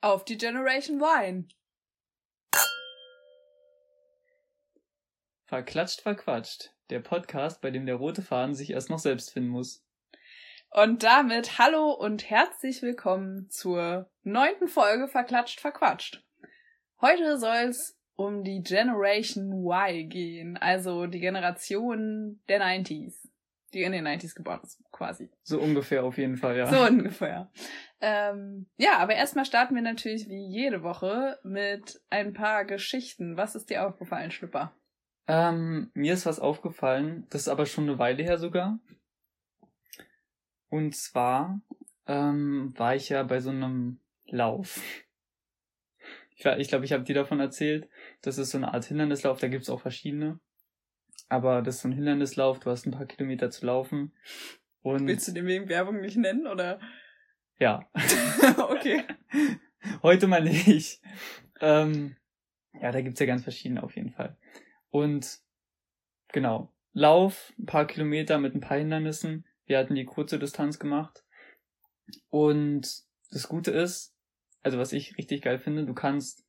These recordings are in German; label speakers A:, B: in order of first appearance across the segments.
A: Auf die Generation Wine.
B: Verklatscht, verquatscht. Der Podcast, bei dem der rote Faden sich erst noch selbst finden muss.
A: Und damit hallo und herzlich willkommen zur neunten Folge Verklatscht, verquatscht. Heute soll es um die Generation Y gehen, also die Generation der 90s die in den 90s geboren ist, quasi.
B: So ungefähr auf jeden Fall, ja.
A: So ungefähr. Ähm, ja, aber erstmal starten wir natürlich wie jede Woche mit ein paar Geschichten. Was ist dir aufgefallen, Schlüpper?
B: Ähm, mir ist was aufgefallen, das ist aber schon eine Weile her sogar. Und zwar ähm, war ich ja bei so einem Lauf. Ich, ich glaube, ich habe dir davon erzählt. Das ist so eine Art Hindernislauf, da gibt's auch verschiedene. Aber das ist so ein Hindernislauf, du hast ein paar Kilometer zu laufen.
A: Und Willst du den wegen Werbung nicht nennen, oder?
B: Ja. okay. Heute mal nicht. Ähm, ja, da gibt's ja ganz verschiedene auf jeden Fall. Und genau, Lauf, ein paar Kilometer mit ein paar Hindernissen. Wir hatten die kurze Distanz gemacht. Und das Gute ist, also was ich richtig geil finde, du kannst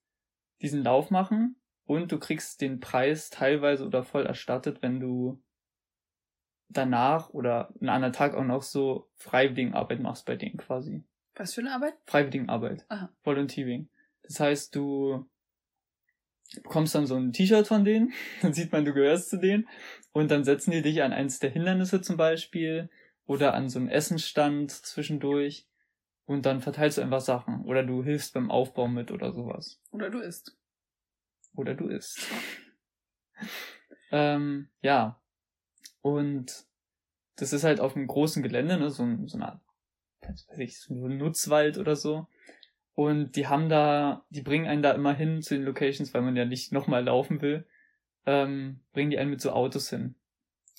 B: diesen Lauf machen und du kriegst den Preis teilweise oder voll erstattet, wenn du danach oder einen anderen Tag auch noch so Freiwilligenarbeit machst bei denen quasi.
A: Was für eine Arbeit?
B: Freiwilligenarbeit. Aha. Volunteering. Das heißt, du bekommst dann so ein T-Shirt von denen, dann sieht man, du gehörst zu denen und dann setzen die dich an eins der Hindernisse zum Beispiel oder an so einen Essensstand zwischendurch und dann verteilst du einfach Sachen oder du hilfst beim Aufbau mit oder sowas.
A: Oder du isst.
B: Oder du isst. ähm, ja. Und das ist halt auf einem großen Gelände, ne, so, so eine Art, weiß ich, so ein Nutzwald oder so. Und die haben da, die bringen einen da immer hin zu den Locations, weil man ja nicht nochmal laufen will, ähm, bringen die einen mit so Autos hin.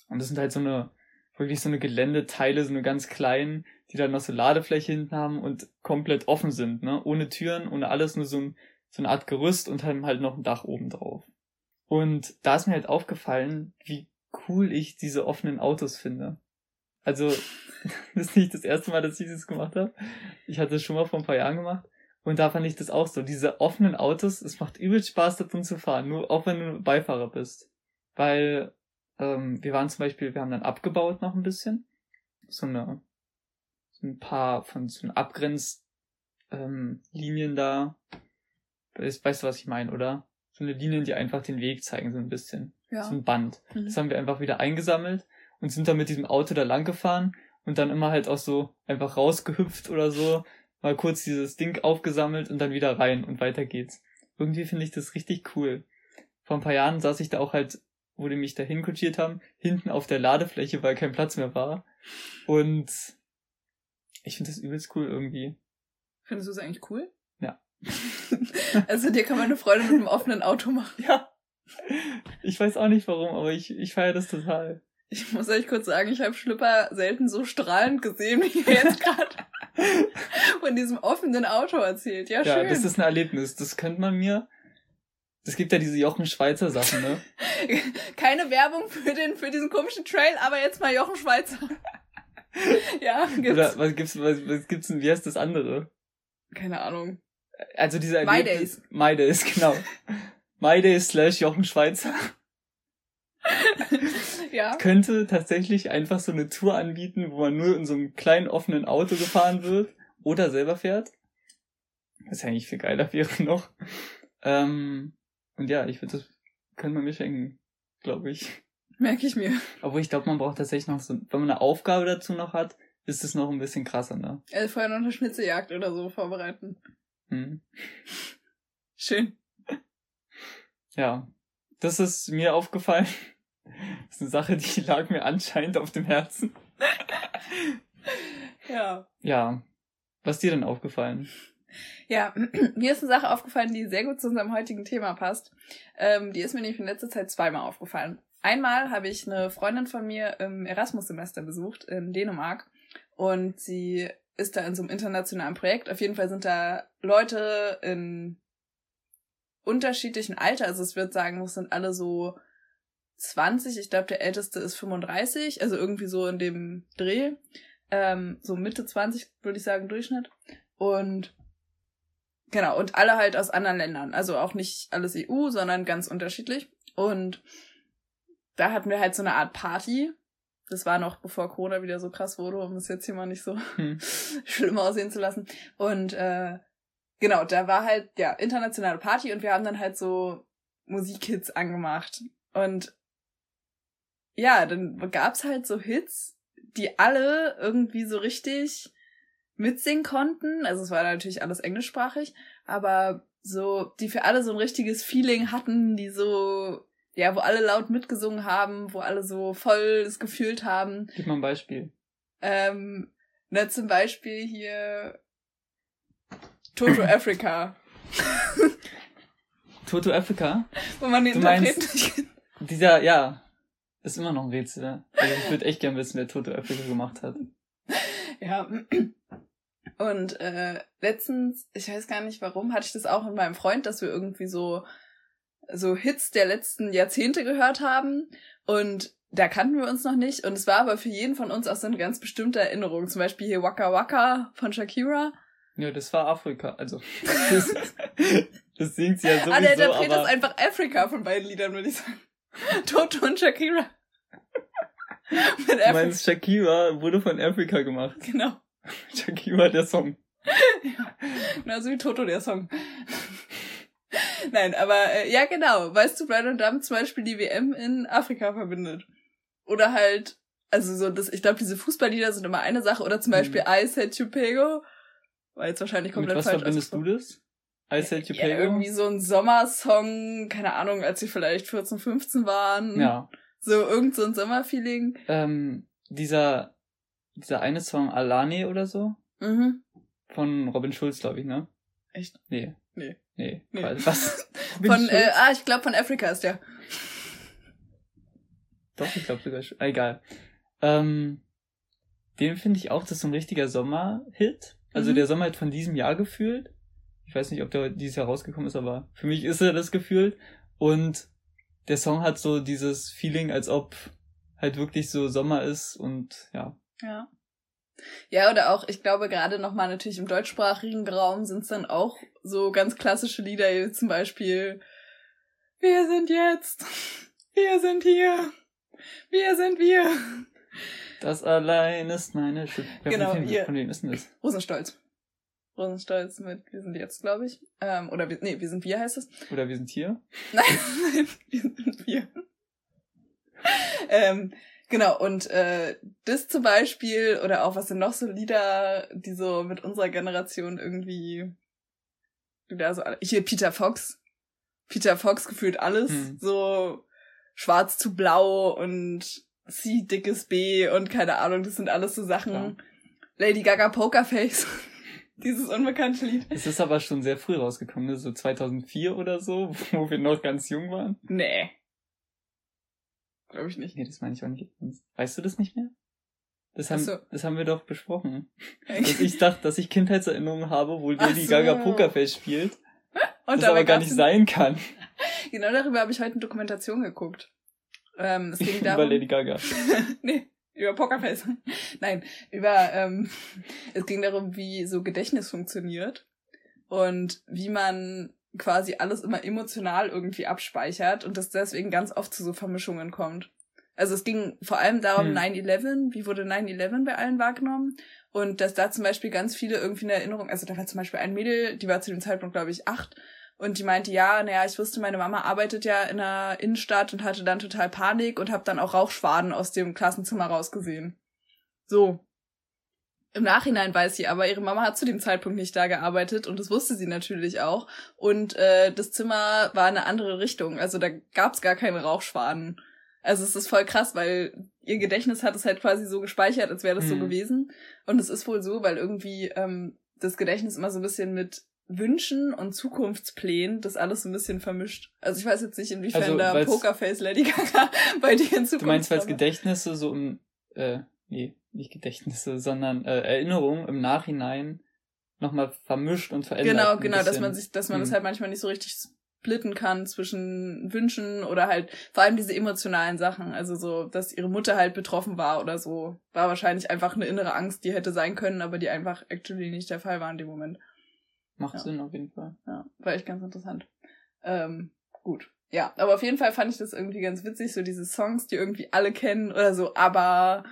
B: Und das sind halt so eine, wirklich so eine Geländeteile, so eine ganz kleinen, die dann noch so Ladefläche hinten haben und komplett offen sind, ne? Ohne Türen, ohne alles, nur so ein so eine Art Gerüst und dann halt noch ein Dach oben drauf. Und da ist mir halt aufgefallen, wie cool ich diese offenen Autos finde. Also, das ist nicht das erste Mal, dass ich das gemacht habe. Ich hatte es schon mal vor ein paar Jahren gemacht. Und da fand ich das auch so. Diese offenen Autos, es macht übel Spaß, da drin zu fahren. Nur auch wenn du Beifahrer bist. Weil, ähm, wir waren zum Beispiel, wir haben dann abgebaut noch ein bisschen. So eine, so ein paar von so einen Abgrenzlinien ähm, da Weißt, weißt du, was ich meine, oder? So eine Linien, die einfach den Weg zeigen, so ein bisschen. Ja. So ein Band. Mhm. Das haben wir einfach wieder eingesammelt und sind dann mit diesem Auto da lang gefahren und dann immer halt auch so einfach rausgehüpft oder so, mal kurz dieses Ding aufgesammelt und dann wieder rein und weiter geht's. Irgendwie finde ich das richtig cool. Vor ein paar Jahren saß ich da auch halt, wo die mich dahin kutschiert haben, hinten auf der Ladefläche, weil kein Platz mehr war. Und ich finde das übelst cool irgendwie.
A: Findest du es eigentlich cool? Also dir kann man eine Freude mit einem offenen Auto machen.
B: Ja. Ich weiß auch nicht warum, aber ich, ich feiere das total.
A: Ich muss euch kurz sagen, ich habe Schlüpper selten so strahlend gesehen, wie ihr jetzt gerade von diesem offenen Auto erzählt. Ja,
B: ja,
A: schön. Ja,
B: das ist ein Erlebnis. Das könnte man mir. Es gibt ja diese Jochen Schweizer Sachen, ne?
A: Keine Werbung für den für diesen komischen Trail, aber jetzt mal Jochen Schweizer.
B: ja, gibt's. Oder was gibt's was, was gibt's denn, wie heißt das andere?
A: Keine Ahnung.
B: Also dieser My Days. My Days, genau. My Days slash Jochen Schweizer. ja. Könnte tatsächlich einfach so eine Tour anbieten, wo man nur in so einem kleinen offenen Auto gefahren wird oder selber fährt. Was eigentlich viel geiler wäre noch. Ähm, und ja, ich würde das, könnte man mir schenken, glaube ich.
A: Merke ich mir.
B: Obwohl ich glaube, man braucht tatsächlich noch so, wenn man eine Aufgabe dazu noch hat, ist es noch ein bisschen krasser, ne?
A: Also vorher noch eine Schnitzeljagd oder so vorbereiten. Hm. Schön.
B: Ja, das ist mir aufgefallen. Das ist eine Sache, die lag mir anscheinend auf dem Herzen.
A: ja.
B: Ja. Was ist dir denn aufgefallen?
A: Ja, mir ist eine Sache aufgefallen, die sehr gut zu unserem heutigen Thema passt. Ähm, die ist mir nämlich in letzter Zeit zweimal aufgefallen. Einmal habe ich eine Freundin von mir im Erasmus-Semester besucht in Dänemark und sie ist da in so einem internationalen Projekt. Auf jeden Fall sind da Leute in unterschiedlichen Alter. Also es wird sagen, es sind alle so 20. Ich glaube, der älteste ist 35, also irgendwie so in dem Dreh. Ähm, so Mitte 20, würde ich sagen, Durchschnitt. Und genau, und alle halt aus anderen Ländern. Also auch nicht alles EU, sondern ganz unterschiedlich. Und da hatten wir halt so eine Art Party. Das war noch bevor Corona wieder so krass wurde, um es jetzt hier mal nicht so hm. schlimm aussehen zu lassen. Und äh, genau, da war halt ja internationale Party und wir haben dann halt so Musikhits angemacht. Und ja, dann gab's halt so Hits, die alle irgendwie so richtig mitsingen konnten. Also es war natürlich alles englischsprachig, aber so, die für alle so ein richtiges Feeling hatten, die so, ja, wo alle laut mitgesungen haben, wo alle so voll es gefühlt haben.
B: Gib mal ein Beispiel.
A: Ähm, na, zum Beispiel hier Toto Africa.
B: Toto Africa?
A: Wo man den
B: Interpreten nicht kennt. Dieser, ja, ist immer noch ein Rätsel. Ne? Also ich würde echt gern wissen, wer Toto Africa gemacht hat.
A: Ja. Und äh, letztens, ich weiß gar nicht warum, hatte ich das auch mit meinem Freund, dass wir irgendwie so so Hits der letzten Jahrzehnte gehört haben und da kannten wir uns noch nicht und es war aber für jeden von uns auch so eine ganz bestimmte Erinnerung. Zum Beispiel hier Waka Waka von Shakira.
B: Ja, das war Afrika, also das, das singt sie ja sowieso,
A: Ah, der Interpret aber... ist einfach Afrika von beiden Liedern, würde ich sagen. Toto und Shakira.
B: Mit du meinst, Shakira wurde von Afrika gemacht.
A: Genau.
B: Shakira der Song.
A: ja, genauso wie Toto der Song. Nein, aber äh, ja genau. Weißt du, Brian und Dumb zum Beispiel die WM in Afrika verbindet. Oder halt, also so, das, ich glaube, diese Fußballlieder sind immer eine Sache. Oder zum Beispiel mhm. I Said You Pego. War jetzt wahrscheinlich komplett
B: Mit was
A: falsch.
B: verbindest du das? I Said You
A: ja, irgendwie so ein Sommersong, keine Ahnung, als sie vielleicht 14, 15 waren.
B: Ja.
A: So irgend so ein Sommerfeeling.
B: Ähm, dieser, dieser eine Song Alani oder so?
A: Mhm.
B: Von Robin Schulz, glaube ich, ne?
A: Echt?
B: Nee.
A: Nee.
B: Nee. nee. Was?
A: von, äh, ah, ich glaube von Afrika ist der.
B: Doch, ich glaube sogar schon. Ah, egal. Ähm, den finde ich auch, das ist so ein richtiger Sommerhit. Also mhm. der Sommerhit von diesem Jahr gefühlt. Ich weiß nicht, ob der dieses Jahr rausgekommen ist, aber für mich ist er das gefühlt. Und der Song hat so dieses Feeling, als ob halt wirklich so Sommer ist und ja.
A: Ja. Ja, oder auch, ich glaube, gerade nochmal natürlich im deutschsprachigen Raum sind es dann auch so ganz klassische Lieder, wie zum Beispiel Wir sind jetzt, wir sind hier, wir sind wir.
B: Das allein ist meine Schuld.
A: Genau,
B: von, wem, von wem ist denn das?
A: Rosenstolz. Rosenstolz mit Wir sind jetzt, glaube ich. Ähm, oder wir, nee, wir sind wir heißt es.
B: Oder wir sind hier?
A: Nein, nein, wir sind wir. ähm, genau, und äh, das zum Beispiel, oder auch was sind noch so Lieder, die so mit unserer Generation irgendwie wieder so hier Peter Fox. Peter Fox gefühlt alles. Hm. So schwarz zu blau und C dickes B und keine Ahnung, das sind alles so Sachen. Ja. Lady Gaga Pokerface. Dieses unbekannte Lied.
B: Es ist aber schon sehr früh rausgekommen, ne? so 2004 oder so, wo wir noch ganz jung waren.
A: Nee. Glaube ich nicht.
B: Nee, das meine ich auch nicht. Weißt du das nicht mehr? Das haben, so. das haben wir doch besprochen. dass ich dachte, dass ich Kindheitserinnerungen habe, wo Lady so. Gaga Pokerface spielt. Und das aber gar nicht sein kann.
A: Genau darüber habe ich heute eine Dokumentation geguckt. Ähm, es ging darum,
B: Über Lady Gaga.
A: nee, über Pokerface. Nein, über ähm, es ging darum, wie so Gedächtnis funktioniert und wie man quasi alles immer emotional irgendwie abspeichert und dass deswegen ganz oft zu so Vermischungen kommt. Also es ging vor allem darum, hm. 9-11, wie wurde 9-11 bei allen wahrgenommen? Und dass da zum Beispiel ganz viele irgendwie eine Erinnerung, also da war zum Beispiel ein Mädel, die war zu dem Zeitpunkt, glaube ich, acht, und die meinte, ja, naja, ich wusste, meine Mama arbeitet ja in der Innenstadt und hatte dann total Panik und habe dann auch Rauchschwaden aus dem Klassenzimmer rausgesehen. So. Im Nachhinein weiß sie aber, ihre Mama hat zu dem Zeitpunkt nicht da gearbeitet und das wusste sie natürlich auch. Und äh, das Zimmer war in eine andere Richtung. Also da gab's gar keine Rauchschwaden. Also es ist voll krass, weil ihr Gedächtnis hat es halt quasi so gespeichert, als wäre das mhm. so gewesen. Und es ist wohl so, weil irgendwie ähm, das Gedächtnis immer so ein bisschen mit Wünschen und Zukunftsplänen das alles so ein bisschen vermischt. Also ich weiß jetzt nicht, inwiefern also, da Pokerface Lady Gaga bei dir in Zukunft
B: Du meinst, weil Gedächtnisse so im, äh, nee, nicht Gedächtnisse, sondern äh, Erinnerungen im Nachhinein nochmal vermischt und verändert.
A: Genau, genau, dass man sich, dass man hm. das halt manchmal nicht so richtig splitten kann zwischen Wünschen oder halt vor allem diese emotionalen Sachen. Also so, dass ihre Mutter halt betroffen war oder so, war wahrscheinlich einfach eine innere Angst, die hätte sein können, aber die einfach actually nicht der Fall war in dem Moment.
B: Macht
A: Ja.
B: Sinn auf jeden Fall.
A: Ja, war echt ganz interessant. Ähm, gut. Ja, aber auf jeden Fall fand ich das irgendwie ganz witzig, so diese Songs, die irgendwie alle kennen oder so, aber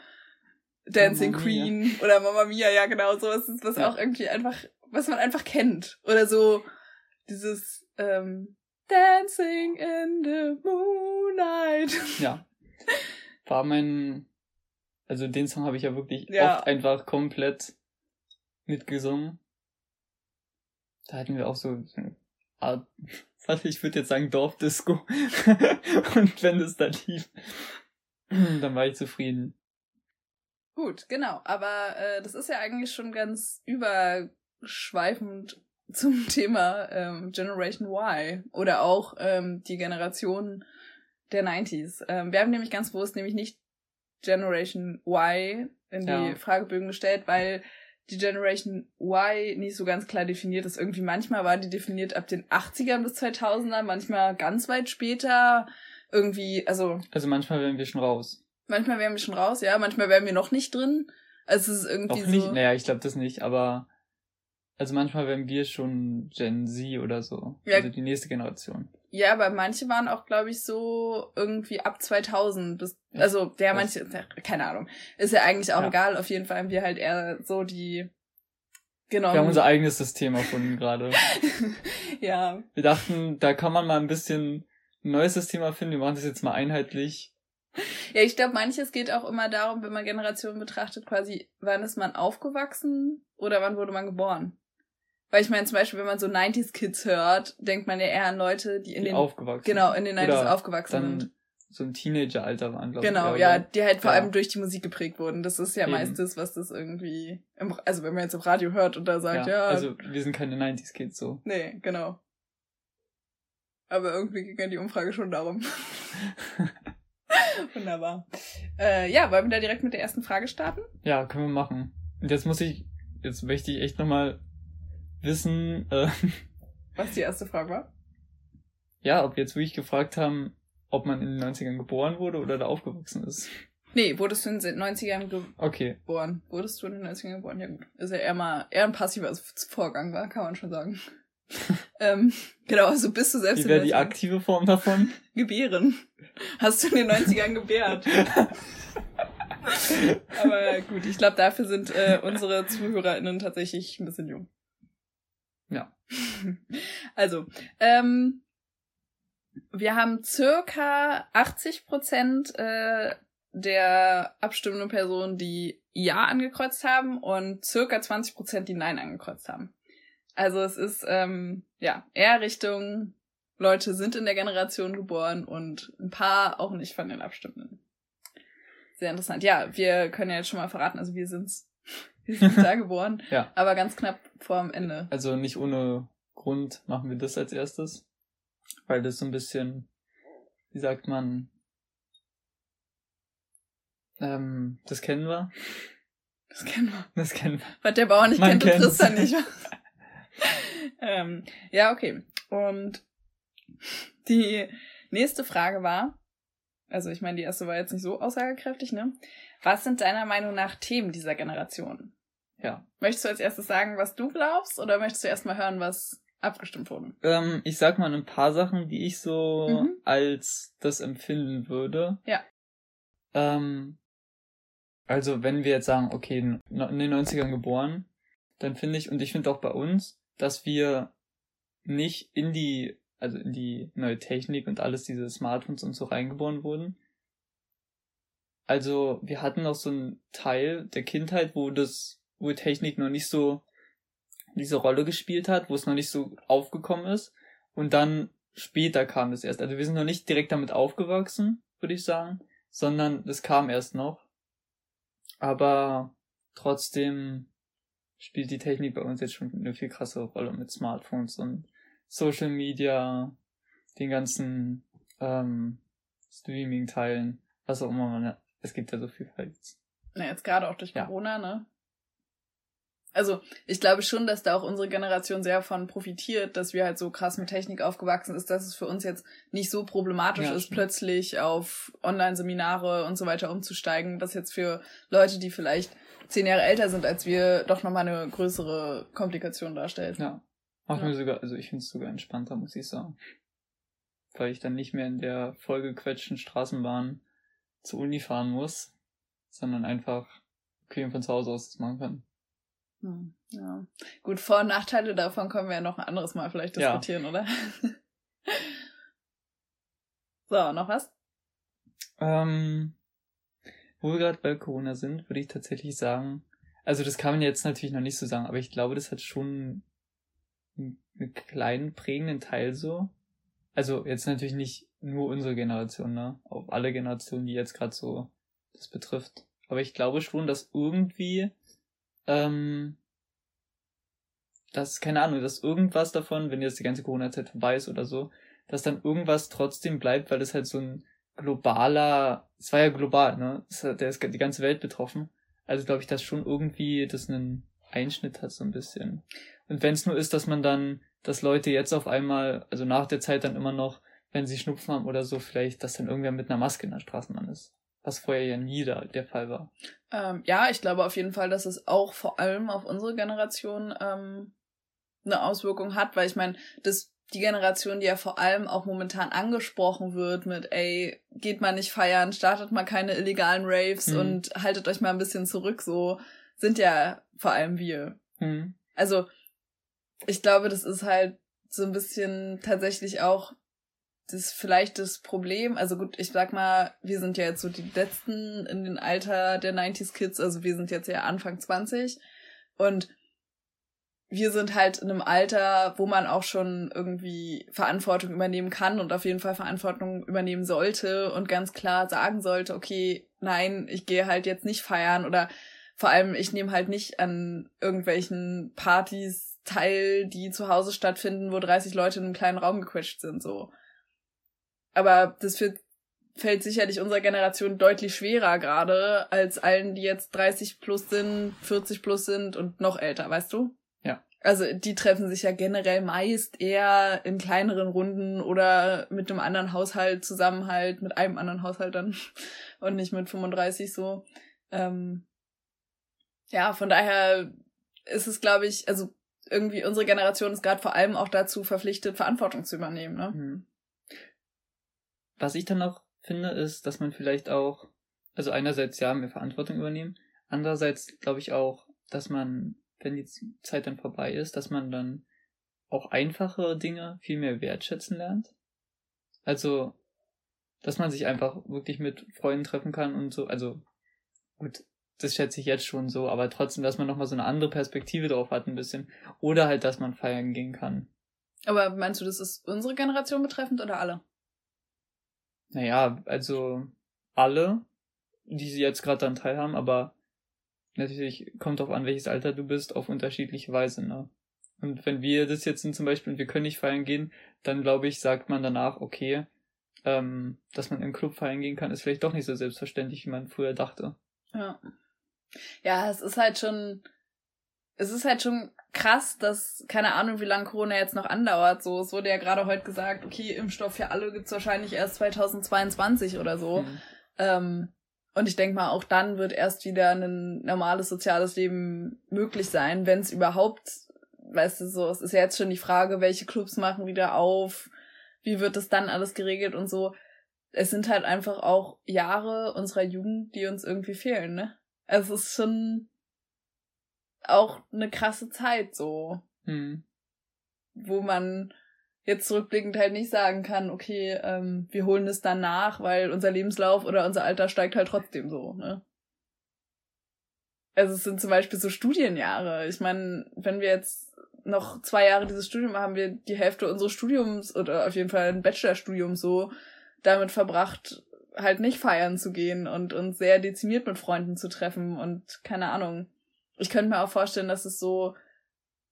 A: Dancing
B: Mamma Mia.
A: Queen oder Mamma Mia, ja genau, sowas ist, was
B: Ja.
A: auch irgendwie einfach, was man einfach kennt. Oder so dieses ähm, Dancing in the Moonlight.
B: Ja. War mein, also den Song habe ich ja wirklich
A: Ja.
B: oft einfach komplett mitgesungen. Da hatten wir auch so eine Art, ich würde jetzt sagen Dorfdisco. Und wenn es da lief, dann war ich zufrieden.
A: Gut, genau. Aber äh, das ist ja eigentlich schon ganz überschweifend zum Thema ähm, Generation Y oder auch ähm, die Generation der 90s. Ähm, wir haben nämlich ganz bewusst nämlich nicht Generation Y in die
B: Ja.
A: Fragebögen gestellt, weil die Generation Y nicht so ganz klar definiert ist. Irgendwie manchmal war die definiert ab den 80ern bis 2000er, manchmal ganz weit später. Irgendwie, also
B: Also manchmal wären wir schon raus.
A: Manchmal wären wir schon raus, ja. Manchmal wären wir noch nicht drin. Also es ist irgendwie
B: Auch nicht,
A: so.
B: naja, ich glaube das nicht, aber also manchmal wären wir schon Gen Z oder so.
A: Ja.
B: Also die nächste Generation.
A: Ja, aber manche waren auch, glaube ich, so irgendwie ab 2000 bis,
B: Ja.
A: also der
B: Was?
A: manche, ja, keine Ahnung, ist ja eigentlich auch
B: Ja.
A: egal. Auf jeden Fall haben wir halt eher so die, genau.
B: Wir haben unser eigenes System erfunden gerade.
A: ja,
B: Wir dachten, da kann man mal ein bisschen ein neues System erfinden. Wir machen das jetzt mal einheitlich.
A: ja, ich glaube, manches geht auch immer darum, wenn man Generationen betrachtet, quasi, wann ist man aufgewachsen oder wann wurde man geboren? Weil ich meine, zum Beispiel, wenn man so 90s Kids hört, denkt man ja eher an Leute, die in
B: die
A: den,
B: aufgewachsen
A: genau, in den 90s
B: Oder
A: aufgewachsen sind.
B: so ein Teenageralter waren, glaube ich.
A: Genau, ja, die halt vor
B: Ja.
A: allem durch die Musik geprägt wurden. Das ist ja
B: Eben.
A: meist das, was das irgendwie, im, also wenn man jetzt im Radio hört und da sagt, ja,
B: Also wir sind keine 90s Kids so.
A: nee, genau. Aber irgendwie ging ja die Umfrage schon darum. Wunderbar. Äh, ja, wollen wir da direkt mit der ersten Frage starten?
B: Ja, können wir machen. Und jetzt muss ich, jetzt möchte ich echt nochmal wissen, äh,
A: Was die erste Frage war?
B: ja, ob wir jetzt wirklich gefragt haben, ob man in den 90ern geboren wurde oder da aufgewachsen ist.
A: Nee, wurdest du in den 90ern
B: Okay.
A: geboren? Wurdest du in den 90ern geboren? Ja gut. Ist ja eher mal, eher ein passiver Vorgang war, kann man schon sagen. ähm, genau, also bist du selbst
B: Wie wäre die
A: 90ern
B: aktive Form davon?
A: gebären. Hast du in den 90ern gebärt? Aber gut, ich glaube, dafür sind äh, unsere ZuhörerInnen tatsächlich ein bisschen jung.
B: Ja.
A: Also, ähm, wir haben circa 80 Prozent äh, der abstimmenden Personen, die Ja angekreuzt haben und circa 20 Prozent, die Nein angekreuzt haben. Also es ist ähm, ja eher Richtung Leute sind in der Generation geboren und ein paar auch nicht von den Abstimmenden. Sehr interessant. Ja, wir können ja jetzt schon mal verraten, also wir sind's. Wir sind da geboren,
B: Ja.
A: aber ganz knapp vorm Ende.
B: Also nicht ohne Grund machen wir das als erstes. Weil das so ein bisschen, wie sagt man, ähm, das kennen wir.
A: Das kennen wir.
B: Das kennen wir.
A: Was der Bauer nicht
B: Man
A: kennt,
B: kennt's.
A: frisst er nicht. ähm, ja, okay. Und die nächste Frage war, also ich meine, die erste war jetzt nicht so aussagekräftig, ne? Was sind deiner Meinung nach Themen dieser Generation?
B: Ja.
A: Möchtest du als erstes sagen, was du glaubst, oder möchtest du erstmal hören, was abgestimmt wurde?
B: Ähm, ich sag mal ein paar Sachen, die ich so
A: Mhm.
B: als das empfinden würde.
A: Ja.
B: Ähm, also wenn wir jetzt sagen, okay, in in den 90ern geboren, dann finde ich, und ich finde auch bei uns, dass wir nicht in die, also in die neue Technik und alles, diese Smartphones und so reingeboren wurden. Also wir hatten noch so einen Teil der Kindheit, wo das, wo Technik noch nicht so diese Rolle gespielt hat, wo es noch nicht so aufgekommen ist. Und dann später kam das erst. Also wir sind noch nicht direkt damit aufgewachsen, würde ich sagen, sondern es kam erst noch. Aber trotzdem spielt die Technik bei uns jetzt schon eine viel krassere Rolle mit Smartphones und Social Media, den ganzen ähm, Streaming-Teilen, was auch immer man. Es gibt ja so viel halt.
A: Na, jetzt gerade auch durch
B: Ja.
A: Corona, ne? Also, ich glaube schon, dass da auch unsere Generation sehr von profitiert, dass wir halt so krass mit Technik aufgewachsen ist, dass es für uns jetzt nicht so problematisch
B: Ja,
A: ist,
B: stimmt.
A: plötzlich auf Online-Seminare und so weiter umzusteigen, was jetzt für Leute, die vielleicht zehn Jahre älter sind als wir, doch nochmal eine größere Komplikation darstellt.
B: Ja. Macht ja. mir sogar, also ich finde es sogar entspannter, muss ich sagen. Weil ich dann nicht mehr in der vollgequetschten Straßenbahn zur Uni fahren muss, sondern einfach okay von zu Hause aus das machen kann.
A: Hm, ja. Gut, Vor- und Nachteile davon können wir ja noch ein anderes Mal vielleicht diskutieren, ja. oder? so, noch was?
B: Ähm, wo wir gerade bei Corona sind, würde ich tatsächlich sagen, also das kann man jetzt natürlich noch nicht so sagen, aber ich glaube, das hat schon einen kleinen prägenden Teil so. Also jetzt natürlich nicht nur unsere Generation, ne? Auf alle Generationen, die jetzt gerade so das betrifft. Aber ich glaube schon, dass irgendwie, ähm, dass, keine Ahnung, dass irgendwas davon, wenn jetzt die ganze Corona-Zeit vorbei ist oder so, dass dann irgendwas trotzdem bleibt, weil es halt so ein globaler, es war ja global, ne? Es hat, der ist die ganze Welt betroffen. Also glaube ich, dass schon irgendwie das einen Einschnitt hat, so ein bisschen. Und wenn es nur ist, dass man dann, dass Leute jetzt auf einmal, also nach der Zeit dann immer noch, wenn sie Schnupfen haben oder so, vielleicht, dass dann irgendwer mit einer Maske in der Straßenbahn ist. Was vorher ja nie da der Fall war.
A: Ähm, ja, ich glaube auf jeden Fall, dass es auch vor allem auf unsere Generation ähm, eine Auswirkung hat, weil ich meine, das die Generation, die ja vor allem auch momentan angesprochen wird mit, ey, geht mal nicht feiern, startet mal keine illegalen Raves mhm. und haltet euch mal ein bisschen zurück, so sind ja vor allem wir. Mhm. Also ich glaube, das ist halt so ein bisschen tatsächlich auch das vielleicht das Problem. Also gut, ich sag mal, wir sind ja jetzt so die letzten in den Alter der 90s Kids, also wir sind jetzt ja Anfang 20 und wir sind halt in einem Alter, wo man auch schon irgendwie Verantwortung übernehmen kann und auf jeden Fall Verantwortung übernehmen sollte und ganz klar sagen sollte, okay, nein, ich gehe halt jetzt nicht feiern oder vor allem ich nehme halt nicht an irgendwelchen Partys Teil, die zu Hause stattfinden, wo 30 Leute in einem kleinen Raum gequetscht sind, so. Aber das wird, fällt sicherlich unserer Generation deutlich schwerer gerade als allen, die jetzt 30 plus sind, 40 plus sind und noch älter, weißt du? Also die treffen sich ja generell meist eher in kleineren Runden oder mit einem anderen Haushalt zusammen halt, mit einem anderen Haushalt dann und nicht mit 35 so. Ähm, ja, von daher ist es, glaube ich, also irgendwie unsere Generation ist gerade vor allem auch dazu verpflichtet, Verantwortung zu übernehmen. Ne? Mhm.
B: Was ich dann noch finde, ist, dass man vielleicht auch, also einerseits ja, mehr Verantwortung übernehmen, andererseits glaube ich auch, dass man, wenn die Zeit dann vorbei ist, dass man dann auch einfache Dinge viel mehr wertschätzen lernt. Also, dass man sich einfach wirklich mit Freunden treffen kann und so, also gut, das schätze ich jetzt schon so, aber trotzdem, dass man nochmal so eine andere Perspektive drauf hat, ein bisschen. Oder halt, dass man feiern gehen kann.
A: Aber meinst du, das ist unsere Generation betreffend oder alle?
B: Naja, also alle, die sie jetzt gerade dann teilhaben, aber natürlich kommt auch an, welches Alter du bist, auf unterschiedliche Weise, ne? Und wenn wir das jetzt sind zum Beispiel und wir können nicht feiern gehen, dann glaube ich, sagt man danach, okay, ähm, dass man im Club feiern gehen kann, ist vielleicht doch nicht so selbstverständlich, wie man früher dachte.
A: Ja. Ja, es ist halt schon, es ist halt schon krass, dass, keine Ahnung, wie lange Corona jetzt noch andauert. So, es wurde ja gerade heute gesagt, okay, Impfstoff für alle gibt's wahrscheinlich erst 2022 oder so. Mhm. Ähm, und ich denke mal, auch dann wird erst wieder ein normales soziales Leben möglich sein, wenn es überhaupt, weißt du, so, es ist ja jetzt schon die Frage, welche Clubs machen wieder auf, wie wird das dann alles geregelt und so. Es sind halt einfach auch Jahre unserer Jugend, die uns irgendwie fehlen, ne? Es ist schon auch eine krasse Zeit so. Hm. Wo man jetzt zurückblickend halt nicht sagen kann, okay, ähm, wir holen es dann nach, weil unser Lebenslauf oder unser Alter steigt halt trotzdem so, ne? Also es sind zum Beispiel so Studienjahre. Ich meine, wenn wir jetzt noch zwei Jahre dieses Studium haben, wir die Hälfte unseres Studiums oder auf jeden Fall ein Bachelorstudium so damit verbracht, halt nicht feiern zu gehen und uns sehr dezimiert mit Freunden zu treffen und keine Ahnung. Ich könnte mir auch vorstellen, dass es so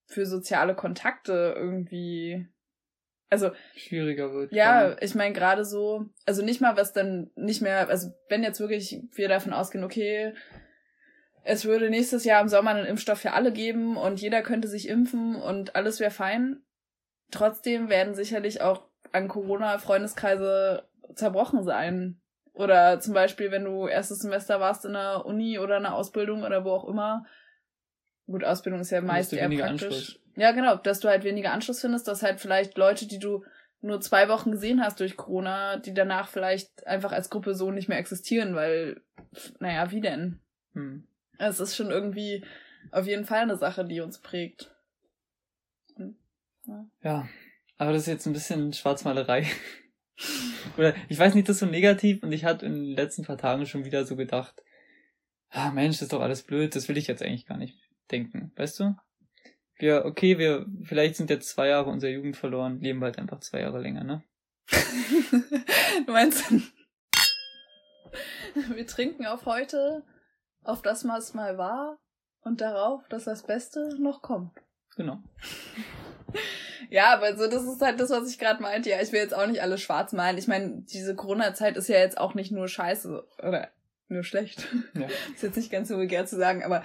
A: für soziale Kontakte irgendwie also
B: schwieriger wird.
A: Ja, ich meine gerade so, also nicht mal was dann nicht mehr, also wenn jetzt wirklich wir davon ausgehen, okay, es würde nächstes Jahr im Sommer einen Impfstoff für alle geben und jeder könnte sich impfen und alles wäre fein. Trotzdem werden sicherlich auch an Corona Freundeskreise zerbrochen sein. Oder zum Beispiel, wenn du erstes Semester warst in einer Uni oder einer Ausbildung oder wo auch immer, gut, Ausbildung ist ja meist eher praktisch. Anschluss. Ja, genau, dass du halt weniger Anschluss findest, dass halt vielleicht Leute, die du nur zwei Wochen gesehen hast durch Corona, die danach vielleicht einfach als Gruppe so nicht mehr existieren, weil, naja, wie denn? Hm. Es ist schon irgendwie auf jeden Fall eine Sache, die uns prägt.
B: Hm. Ja. ja, aber das ist jetzt ein bisschen Schwarzmalerei. Oder ich weiß nicht, das ist so negativ und ich hatte in den letzten paar Tagen schon wieder so gedacht, ah Mensch, das ist doch alles blöd, das will ich jetzt eigentlich gar nicht denken, weißt du? Wir, okay, wir, vielleicht sind jetzt zwei Jahre unserer Jugend verloren, leben bald einfach zwei Jahre länger, ne?
A: du meinst, wir trinken auf heute, auf das, was mal war und darauf, dass das Beste noch kommt.
B: Genau.
A: Ja, aber so, das ist halt das, was ich gerade meinte. Ja, ich will jetzt auch nicht alles schwarz malen. Ich meine, diese Corona-Zeit ist ja jetzt auch nicht nur scheiße oder nur schlecht. Ja. ist jetzt nicht ganz so vulgär zu sagen, aber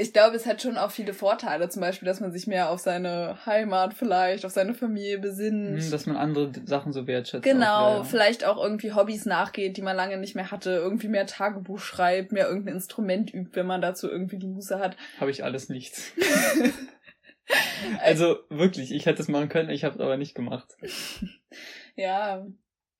A: ich glaube, es hat schon auch viele Vorteile. Zum Beispiel, dass man sich mehr auf seine Heimat vielleicht, auf seine Familie besinnt.
B: Hm, dass man andere Sachen so wertschätzt.
A: Genau, auch, ja. vielleicht auch irgendwie Hobbys nachgeht, die man lange nicht mehr hatte. Irgendwie mehr Tagebuch schreibt, mehr irgendein Instrument übt, wenn man dazu irgendwie die Muße hat.
B: Habe ich alles nicht. also wirklich, ich hätte es machen können, ich habe es aber nicht gemacht.
A: ja,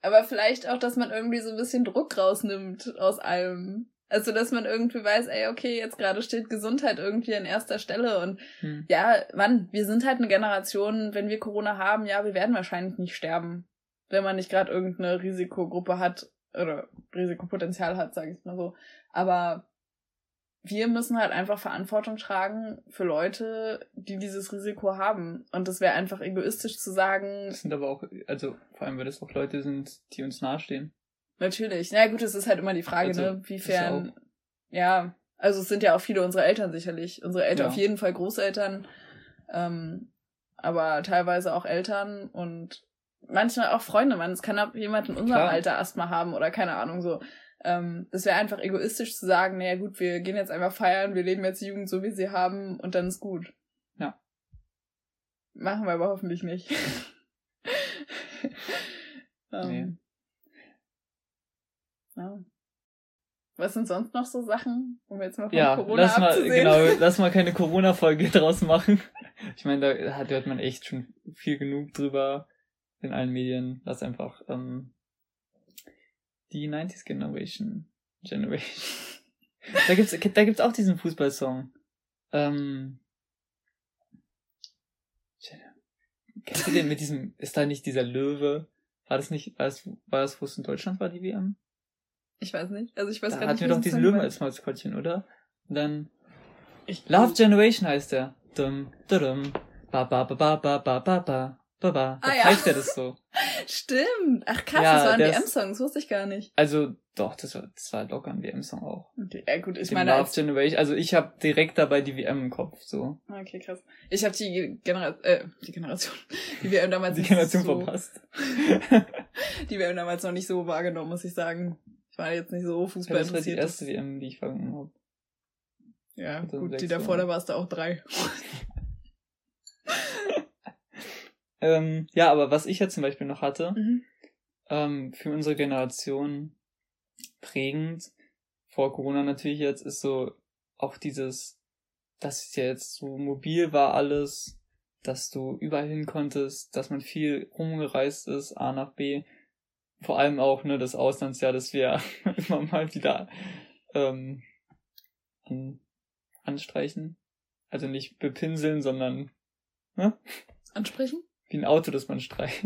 A: aber vielleicht auch, dass man irgendwie so ein bisschen Druck rausnimmt aus allem. Also, dass man irgendwie weiß, ey, okay, jetzt gerade steht Gesundheit irgendwie an erster Stelle und hm. ja, Mann, wir sind halt eine Generation, wenn wir Corona haben, ja, wir werden wahrscheinlich nicht sterben, wenn man nicht gerade irgendeine Risikogruppe hat oder Risikopotenzial hat, sage ich mal so. Aber wir müssen halt einfach Verantwortung tragen für Leute, die dieses Risiko haben. Und das wäre einfach egoistisch zu sagen.
B: Das sind aber auch, also vor allem, weil das auch Leute sind, die uns nahestehen.
A: Natürlich. Na ja, gut, es ist halt immer die Frage, also, ne, wiefern. Ja, also es sind ja auch viele unserer Eltern sicherlich. Unsere Eltern ja. auf jeden Fall Großeltern, ähm, aber teilweise auch Eltern und manchmal auch Freunde. Man, es kann auch jemand in unserem Klar. Alter Asthma haben oder keine Ahnung so. Ähm, das wäre einfach egoistisch zu sagen, naja gut, wir gehen jetzt einfach feiern, wir leben jetzt die Jugend so, wie sie haben und dann ist gut.
B: Ja.
A: Machen wir aber hoffentlich nicht.
B: ähm, nee.
A: Ja. Was sind sonst noch so Sachen, um jetzt mal von
B: ja,
A: Corona
B: lass mal, Genau, lass mal keine Corona-Folge draus machen. Ich meine, da hört man echt schon viel genug drüber in allen Medien. Lass einfach ähm, die 90s Generation. Generation. da gibt's, da gibt's auch diesen Fußballsong. Ähm, kennst du den mit diesem, ist da nicht dieser Löwe? War das nicht, war das, war das, wo es in Deutschland war, die WM?
A: Ich weiß nicht. Also ich weiß
B: da gar nicht. Da hatten wir doch diesen Löwen als Maskottchen, oder? Und dann, ich Love Generation heißt der. Dum, dum, ba, ba, ba, ba, ba, ba, ba, ba. Baba. Da ah, ja. pfeift er das so.
A: Stimmt. Ach krass, ja, das war ein WM-Song, das wusste ich gar nicht.
B: Also, doch, das war, das war locker ein WM-Song auch.
A: Okay, ja gut, ich Den meine... Love
B: Generation, also ich habe direkt dabei die WM im Kopf, so.
A: Okay, krass. Ich habe die Generation, äh, die Generation, die WM damals
B: Die Generation so, verpasst.
A: die WM damals noch nicht so wahrgenommen, muss ich sagen. War jetzt nicht so Fußball ja,
B: Das war die erste WM, die ich vergangen habe.
A: Ja, gut, die davor, da warst du auch drei.
B: Ähm, ja, aber was ich jetzt zum Beispiel noch hatte, mhm. ähm, für unsere Generation prägend, vor Corona natürlich jetzt, ist so auch dieses, dass es ja jetzt so mobil war alles, dass du überall hin konntest, dass man viel rumgereist ist, A nach B. Vor allem auch, ne, das Auslandsjahr, das wir immer mal wieder ähm, an, anstreichen. Also nicht bepinseln, sondern ne?
A: ansprechen?
B: Wie ein Auto, das man streift.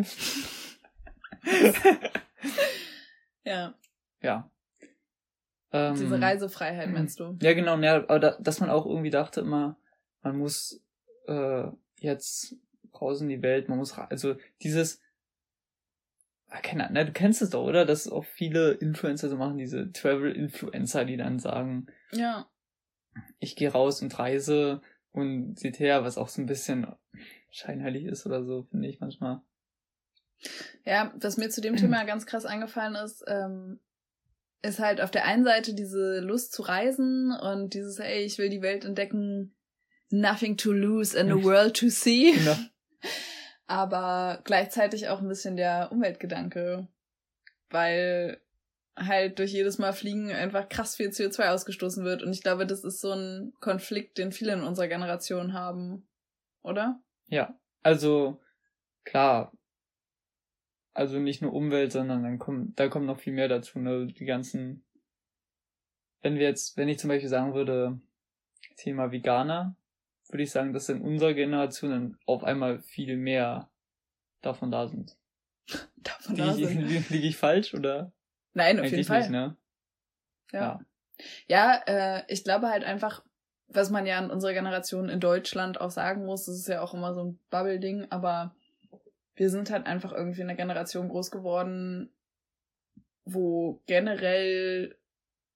A: ja.
B: Ja.
A: Ähm, Diese Reisefreiheit meinst du?
B: Ja, genau. Ja, aber da, dass man auch irgendwie dachte immer, man muss äh, jetzt raus in die Welt, man muss also dieses keine Ahnung, ne, du kennst es doch, oder? Dass auch viele Influencer so machen, diese Travel-Influencer, die dann sagen,
A: ja.
B: ich gehe raus und reise und seht her, was auch so ein bisschen scheinheilig ist oder so, finde ich manchmal.
A: Ja, was mir zu dem Thema ganz krass eingefallen ist, ähm, ist halt auf der einen Seite diese Lust zu reisen und dieses, ey, ich will die Welt entdecken, nothing to lose and a world to see. Genau. Aber gleichzeitig auch ein bisschen der Umweltgedanke, weil halt durch jedes Mal Fliegen einfach krass viel CO2 ausgestoßen wird. Und ich glaube, das ist so ein Konflikt, den viele in unserer Generation haben. Oder?
B: Ja. Also, klar. Also nicht nur Umwelt, sondern dann kommt, da kommt noch viel mehr dazu, ne? Die ganzen, wenn wir jetzt, wenn ich zum Beispiel sagen würde, Thema Veganer, würde ich sagen, dass in unserer Generation dann auf einmal viel mehr davon da sind. davon da sind. Liege, ich falsch oder?
A: Nein, auf jeden Fall. Nicht, ne? Ja. Ja, ja äh, ich glaube halt einfach, was man ja in unserer Generation in Deutschland auch sagen muss, das ist ja auch immer so ein Bubble-Ding, aber wir sind halt einfach irgendwie in einer Generation groß geworden, wo generell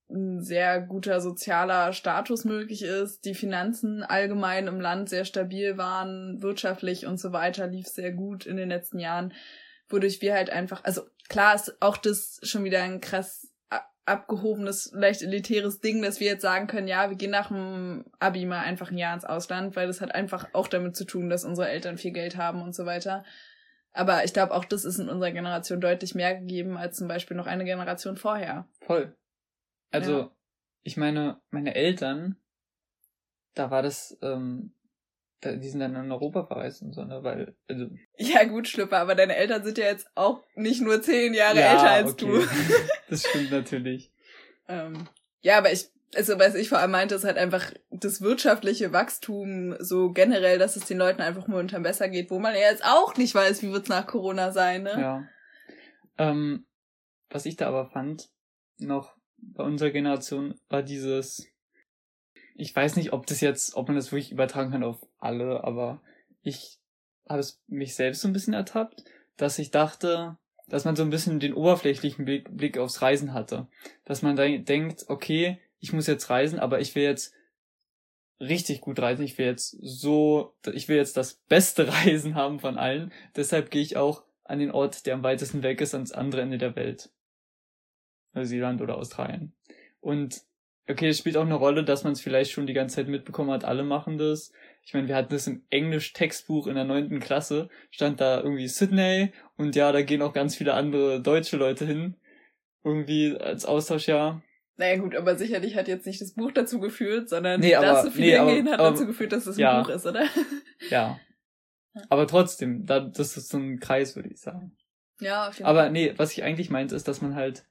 A: ein sehr guter sozialer Status möglich ist, die Finanzen allgemein im Land sehr stabil waren, wirtschaftlich und so weiter lief sehr gut in den letzten Jahren, wodurch wir halt einfach, also klar ist auch das schon wieder ein krass abgehobenes, leicht elitäres Ding, dass wir jetzt sagen können, ja, wir gehen nach dem Abi mal einfach ein Jahr ins Ausland, weil das hat einfach auch damit zu tun, dass unsere Eltern viel Geld haben und so weiter. Aber ich glaube, auch das ist in unserer Generation deutlich mehr gegeben als zum Beispiel noch eine Generation vorher.
B: Voll. Also, ja. ich meine, meine Eltern, da war das, ähm, die sind dann in Europa verreist und so, ne, weil, also.
A: Ja, gut, Schlüpper, aber deine Eltern sind ja jetzt auch nicht nur zehn Jahre ja, älter als okay. du.
B: das stimmt natürlich.
A: ähm, ja, aber ich, also was ich vor allem meinte, ist halt einfach das wirtschaftliche Wachstum so generell, dass es den Leuten einfach momentan besser geht, wo man ja jetzt auch nicht weiß, wie wird's nach Corona sein, ne?
B: Ja. Ähm, was ich da aber fand, noch bei unserer Generation, war dieses, ich weiß nicht, ob das jetzt, ob man das wirklich übertragen kann auf alle, aber ich habe es mich selbst so ein bisschen ertappt, dass ich dachte, dass man so ein bisschen den oberflächlichen Blick, Blick aufs Reisen hatte. Dass man dann denkt, okay, ich muss jetzt reisen, aber ich will jetzt richtig gut reisen. Ich will jetzt so, ich will jetzt das beste Reisen haben von allen. Deshalb gehe ich auch an den Ort, der am weitesten weg ist, ans andere Ende der Welt. Neuseeland oder Australien. Und okay, es spielt auch eine Rolle, dass man es vielleicht schon die ganze Zeit mitbekommen hat, alle machen das. Ich meine, wir hatten das im Englisch-Textbuch in der neunten Klasse, stand da irgendwie Sydney und ja, da gehen auch ganz viele andere deutsche Leute hin. Irgendwie als Austauschjahr.
A: Naja gut, aber sicherlich hat jetzt nicht das Buch dazu geführt, sondern nee, aber, dass so viele nee, hingehen hat aber, dazu geführt, dass es das ein ja, Buch ist, oder?
B: Ja. Aber trotzdem, da, das ist so ein Kreis, würde ich sagen.
A: Ja, auf jeden
B: aber Fall. Aber nee, was ich eigentlich meinte, ist, dass man halt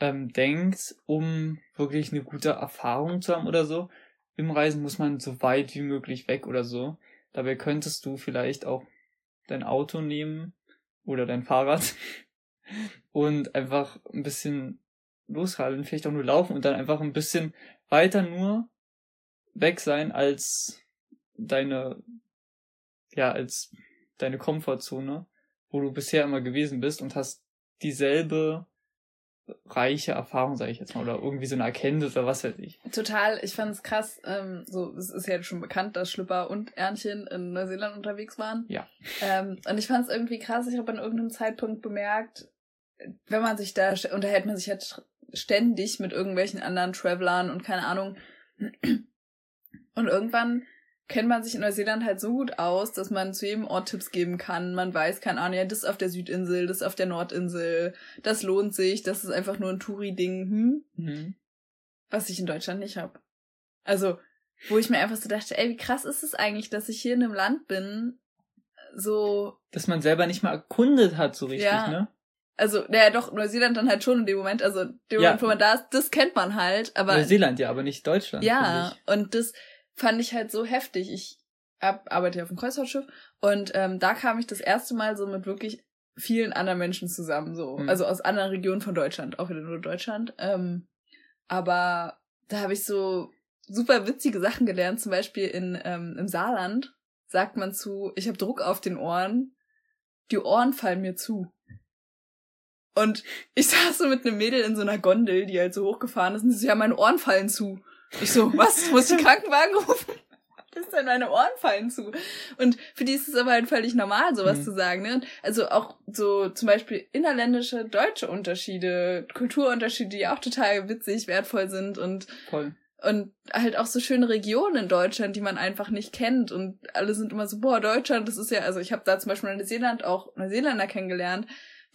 B: ähm, denkt, um wirklich eine gute Erfahrung zu haben oder so, im Reisen muss man so weit wie möglich weg oder so. Dabei könntest du vielleicht auch dein Auto nehmen oder dein Fahrrad und einfach ein bisschen losradeln, vielleicht auch nur laufen und dann einfach ein bisschen weiter nur weg sein als deine, ja, als deine Komfortzone, wo du bisher immer gewesen bist und hast dieselbe reiche Erfahrung, sage ich jetzt mal, oder irgendwie so eine Erkenntnis oder was weiß ich.
A: Total, ich fand es krass, ähm, so, es ist ja schon bekannt, dass Schlüpper und Ernchen in Neuseeland unterwegs waren.
B: Ja.
A: Ähm, und ich fand es irgendwie krass, ich habe an irgendeinem Zeitpunkt bemerkt, wenn man sich da, unterhält man sich halt ständig mit irgendwelchen anderen Travelern und keine Ahnung. Und irgendwann kennt man sich in Neuseeland halt so gut aus, dass man zu jedem Ort Tipps geben kann. Man weiß, keine Ahnung, ja, das ist auf der Südinsel, das ist auf der Nordinsel, das lohnt sich, das ist einfach nur ein Touri-Ding, hm? Mhm. Was ich in Deutschland nicht hab. Also, wo ich mir einfach so dachte, ey, wie krass ist es eigentlich, dass ich hier in einem Land bin, so.
B: Dass man selber nicht mal erkundet hat, so richtig, ja. ne?
A: Also, naja, doch, Neuseeland dann halt schon in dem Moment, also dem ja. Moment, wo man da ist, das kennt man halt, aber.
B: Neuseeland, ja, aber nicht Deutschland.
A: Ja, und das, fand ich halt so heftig. Ich hab, arbeite ja auf dem Kreuzfahrtschiff und ähm, da kam ich das erste Mal so mit wirklich vielen anderen Menschen zusammen, so. Mhm. Also aus anderen Regionen von Deutschland, auch wieder nur Deutschland. Ähm, aber da habe ich so super witzige Sachen gelernt. Zum Beispiel in, ähm, im Saarland sagt man zu, ich habe Druck auf den Ohren, die Ohren fallen mir zu. Und ich saß so mit einem Mädel in so einer Gondel, die halt so hochgefahren ist, und sie so, ja, meine Ohren fallen zu. Ich so, was? Muss ich den Krankenwagen rufen? Das ist denn meine Ohren fallen zu. Und für die ist es aber halt völlig normal, sowas mhm. zu sagen. Ne? Also auch so zum Beispiel innerländische deutsche Unterschiede, Kulturunterschiede, die auch total witzig, wertvoll sind und
B: Voll.
A: und halt auch so schöne Regionen in Deutschland, die man einfach nicht kennt. Und alle sind immer so, boah, Deutschland, das ist ja, also ich habe da zum Beispiel in Neuseeland auch Neuseeländer kennengelernt,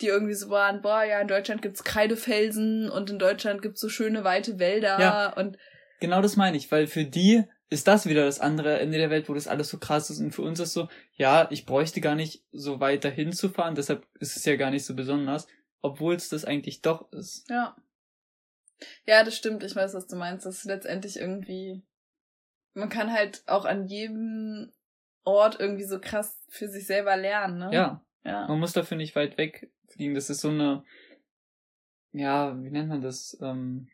A: die irgendwie so waren, boah, ja, in Deutschland gibt's Kreidefelsen und in Deutschland gibt's so schöne weite Wälder
B: Ja.
A: und
B: Genau das meine ich, weil für die ist das wieder das andere Ende der Welt, wo das alles so krass ist. Und für uns ist so, ja, ich bräuchte gar nicht so weit dahin zu fahren, deshalb ist es ja gar nicht so besonders, obwohl es das eigentlich doch ist.
A: ja. Ja, das stimmt, ich weiß, was du meinst. Das ist letztendlich irgendwie, man kann halt auch an jedem Ort irgendwie so krass für sich selber lernen, ne?
B: Ja,
A: Ja.
B: man muss dafür nicht weit weg fliegen. Das ist so eine, ja, wie nennt man das? Ähm,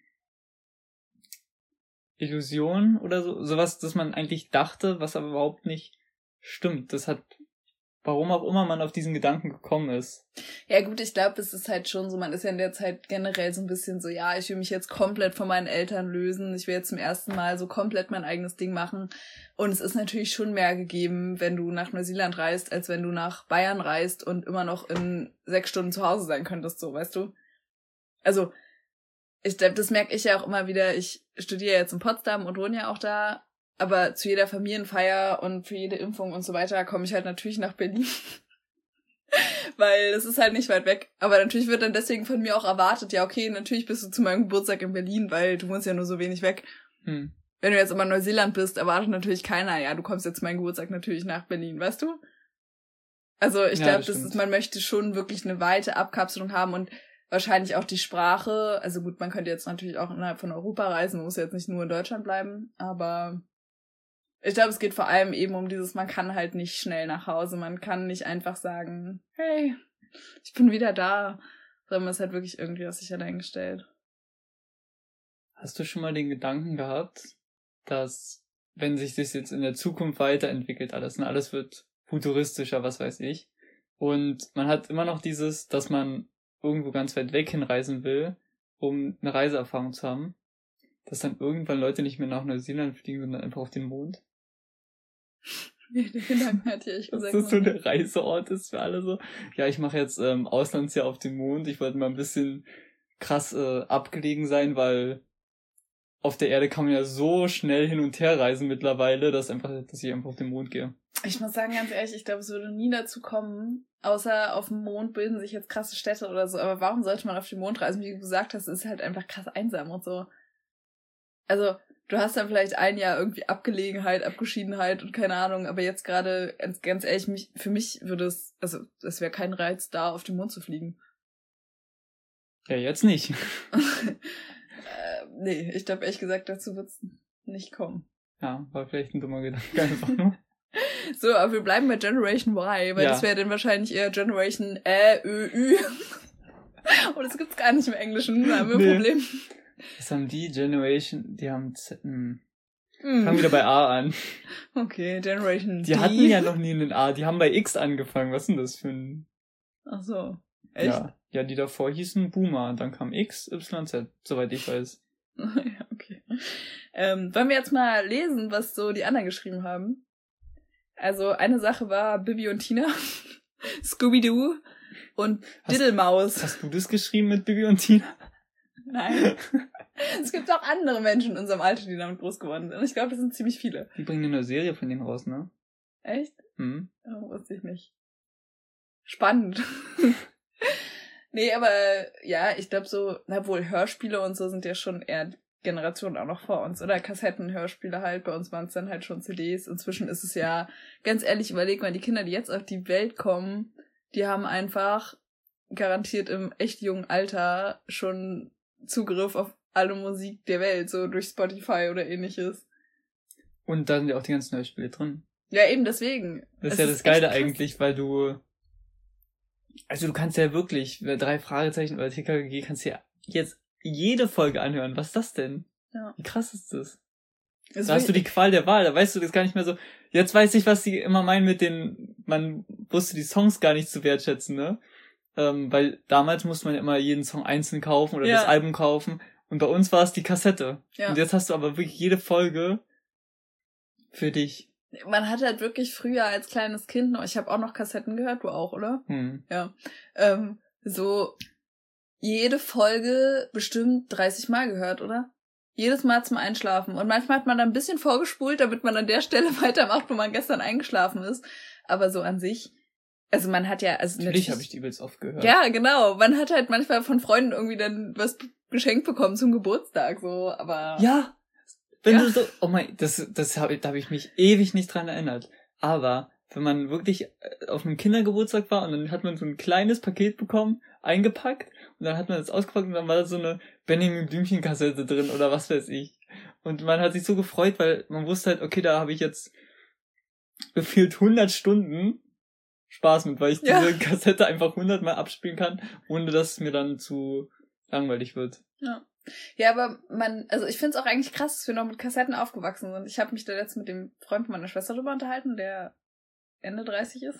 B: Illusion oder so, sowas, das man eigentlich dachte, was aber überhaupt nicht stimmt. Das hat, warum auch immer man auf diesen Gedanken gekommen ist.
A: Ja gut, ich glaube, es ist halt schon so, man ist ja in der Zeit generell so ein bisschen so, ja, ich will mich jetzt komplett von meinen Eltern lösen, ich will jetzt zum ersten Mal so komplett mein eigenes Ding machen. Und es ist natürlich schon mehr gegeben, wenn du nach Neuseeland reist, als wenn du nach Bayern reist und immer noch in sechs Stunden zu Hause sein könntest, so, weißt du? Also, ich glaube, das merke ich ja auch immer wieder. Ich studiere jetzt in Potsdam und wohne ja auch da. Aber zu jeder Familienfeier und für jede Impfung und so weiter komme ich halt natürlich nach Berlin. Weil es ist halt nicht weit weg. Aber natürlich wird dann deswegen von mir auch erwartet, ja, okay, natürlich bist du zu meinem Geburtstag in Berlin, weil du wohnst ja nur so wenig weg.
B: Hm.
A: Wenn du jetzt immer in Neuseeland bist, erwartet natürlich keiner, ja, du kommst jetzt zu meinem Geburtstag natürlich nach Berlin, weißt du? Also ich
B: Ja,
A: glaube,
B: das
A: das ist, man möchte schon wirklich eine weite Abkapselung haben und wahrscheinlich auch die Sprache. Also gut, man könnte jetzt natürlich auch innerhalb von Europa reisen, man muss jetzt nicht nur in Deutschland bleiben, aber ich glaube, es geht vor allem eben um dieses, man kann halt nicht schnell nach Hause, man kann nicht einfach sagen, hey, ich bin wieder da, sondern man ist halt wirklich irgendwie auf sich allein.
B: Hast du schon mal den Gedanken gehabt, dass wenn sich das jetzt in der Zukunft weiterentwickelt alles, ne, alles wird futuristischer, was weiß ich, und man hat immer noch dieses, dass man irgendwo ganz weit weg hinreisen will, um eine Reiseerfahrung zu haben, dass dann irgendwann Leute nicht mehr nach Neuseeland fliegen, sondern einfach auf den Mond?
A: Den Gedanken hatte ich ehrlich
B: Dass
A: gesagt.
B: das so der. Reiseort ist für alle so. Ja, ich mache jetzt ähm, Auslandsjahr auf dem Mond. Ich wollte mal ein bisschen krass äh, abgelegen sein, weil auf der Erde kann man ja so schnell hin und her reisen mittlerweile, dass einfach, dass ich einfach auf den Mond gehe.
A: Ich muss sagen, ganz ehrlich, ich glaube, es würde nie dazu kommen, außer auf dem Mond bilden sich jetzt krasse Städte oder so. Aber warum sollte man auf den Mond reisen? Wie du gesagt hast, es ist halt einfach krass einsam und so. Also, du hast dann vielleicht ein Jahr irgendwie Abgelegenheit, Abgeschiedenheit und keine Ahnung, aber jetzt gerade, ganz, ganz ehrlich, mich, für mich würde es, also, es wäre kein Reiz, da auf den Mond zu fliegen.
B: Ja, jetzt nicht.
A: äh, nee, ich glaube ehrlich gesagt, dazu wird's nicht kommen.
B: Ja, war vielleicht ein dummer Gedanke einfach nur.
A: So, aber wir bleiben bei Generation Y, weil
B: Ja.
A: das wäre dann wahrscheinlich eher Generation Ä, Ö, Ü. Und das gibt's gar nicht im Englischen, da haben wir ein
B: Nee.
A: Problem.
B: Was haben die Generation? Die haben Z hm.
A: Hm.
B: fangen wieder bei A an.
A: Okay, Generation
B: Die
A: D.
B: hatten ja noch nie einen A, die haben bei X angefangen. Was ist denn das für ein
A: Ach so. Echt?
B: Ja, ja, die davor hießen Boomer, dann kam X, Y, Z, soweit ich weiß.
A: ja, okay. Ähm, wollen wir jetzt mal lesen, was so die anderen geschrieben haben? Also, eine Sache war Bibi und Tina, Scooby-Doo und
B: Hast-
A: Diddlemaus.
B: Hast du das geschrieben mit Bibi und Tina?
A: Nein. es gibt auch andere Menschen in unserem Alter, die damit groß geworden sind. Und ich glaube, das sind ziemlich viele.
B: Die bringen eine neue Serie von denen raus, ne?
A: Echt?
B: Hm.
A: Oh, wusste ich nicht. Spannend. nee, aber ja, ich glaube so, na wohl, Hörspiele und so sind ja schon eher Generationen auch noch vor uns, oder? Kassettenhörspiele halt, bei uns waren es dann halt schon CDs. Inzwischen ist es ja, ganz ehrlich, überleg mal, die Kinder, die jetzt auf die Welt kommen, die haben einfach garantiert im echt jungen Alter schon Zugriff auf alle Musik der Welt, so durch Spotify oder ähnliches.
B: Und da sind ja auch die ganzen Hörspiele drin.
A: Ja, eben deswegen.
B: Das ist
A: Es
B: ja das
A: echt
B: Geile eigentlich, weil du, also du kannst ja wirklich, drei Fragezeichen oder TKG kannst du ja jetzt jede Folge anhören. Was ist das denn?
A: Ja.
B: Wie krass ist das?
A: Es
B: Da hast du die Qual der Wahl, da weißt du das gar nicht mehr so. Jetzt weiß ich, was sie immer meinen mit den, man wusste die Songs gar nicht zu wertschätzen, ne? Ähm, weil damals musste man immer jeden Song einzeln kaufen oder
A: Ja.
B: das Album kaufen. Und bei uns war es die Kassette.
A: Ja.
B: Und jetzt hast du aber wirklich jede Folge für dich.
A: Man hat halt wirklich früher als kleines Kind noch, ich habe auch noch Kassetten gehört, du auch, oder?
B: Hm.
A: Ja. Ähm, so jede Folge bestimmt 30 Mal gehört, oder? Jedes Mal zum Einschlafen. Und manchmal hat man dann ein bisschen vorgespult, damit man an der Stelle weitermacht, wo man gestern eingeschlafen ist. Aber so an sich, also man hat ja, also
B: Natürlich habe ich die übelst oft gehört.
A: Ja, genau. Man hat halt manchmal von Freunden irgendwie dann was geschenkt bekommen zum Geburtstag, so, aber.
B: Ja. Wenn ja. du so, oh mein, das, das habe da habe ich mich ewig nicht dran erinnert. Aber wenn man wirklich äh, auf einem Kindergeburtstag war und dann hat man so ein kleines Paket bekommen, eingepackt und dann hat man das ausgepackt und dann war da so eine Benjamin Blümchen Kassette drin oder was weiß ich. Und man hat sich so gefreut, weil man wusste halt, okay, da habe ich jetzt gefühlt 100 Stunden Spaß mit, weil ich ja. diese Kassette einfach hundertmal abspielen kann, ohne dass es mir dann zu langweilig wird.
A: Ja. Ja, aber man, also ich finde es auch eigentlich krass, dass wir noch mit Kassetten aufgewachsen sind. Ich habe mich da jetzt mit dem Freund meiner Schwester drüber unterhalten, der Ende 30 ist.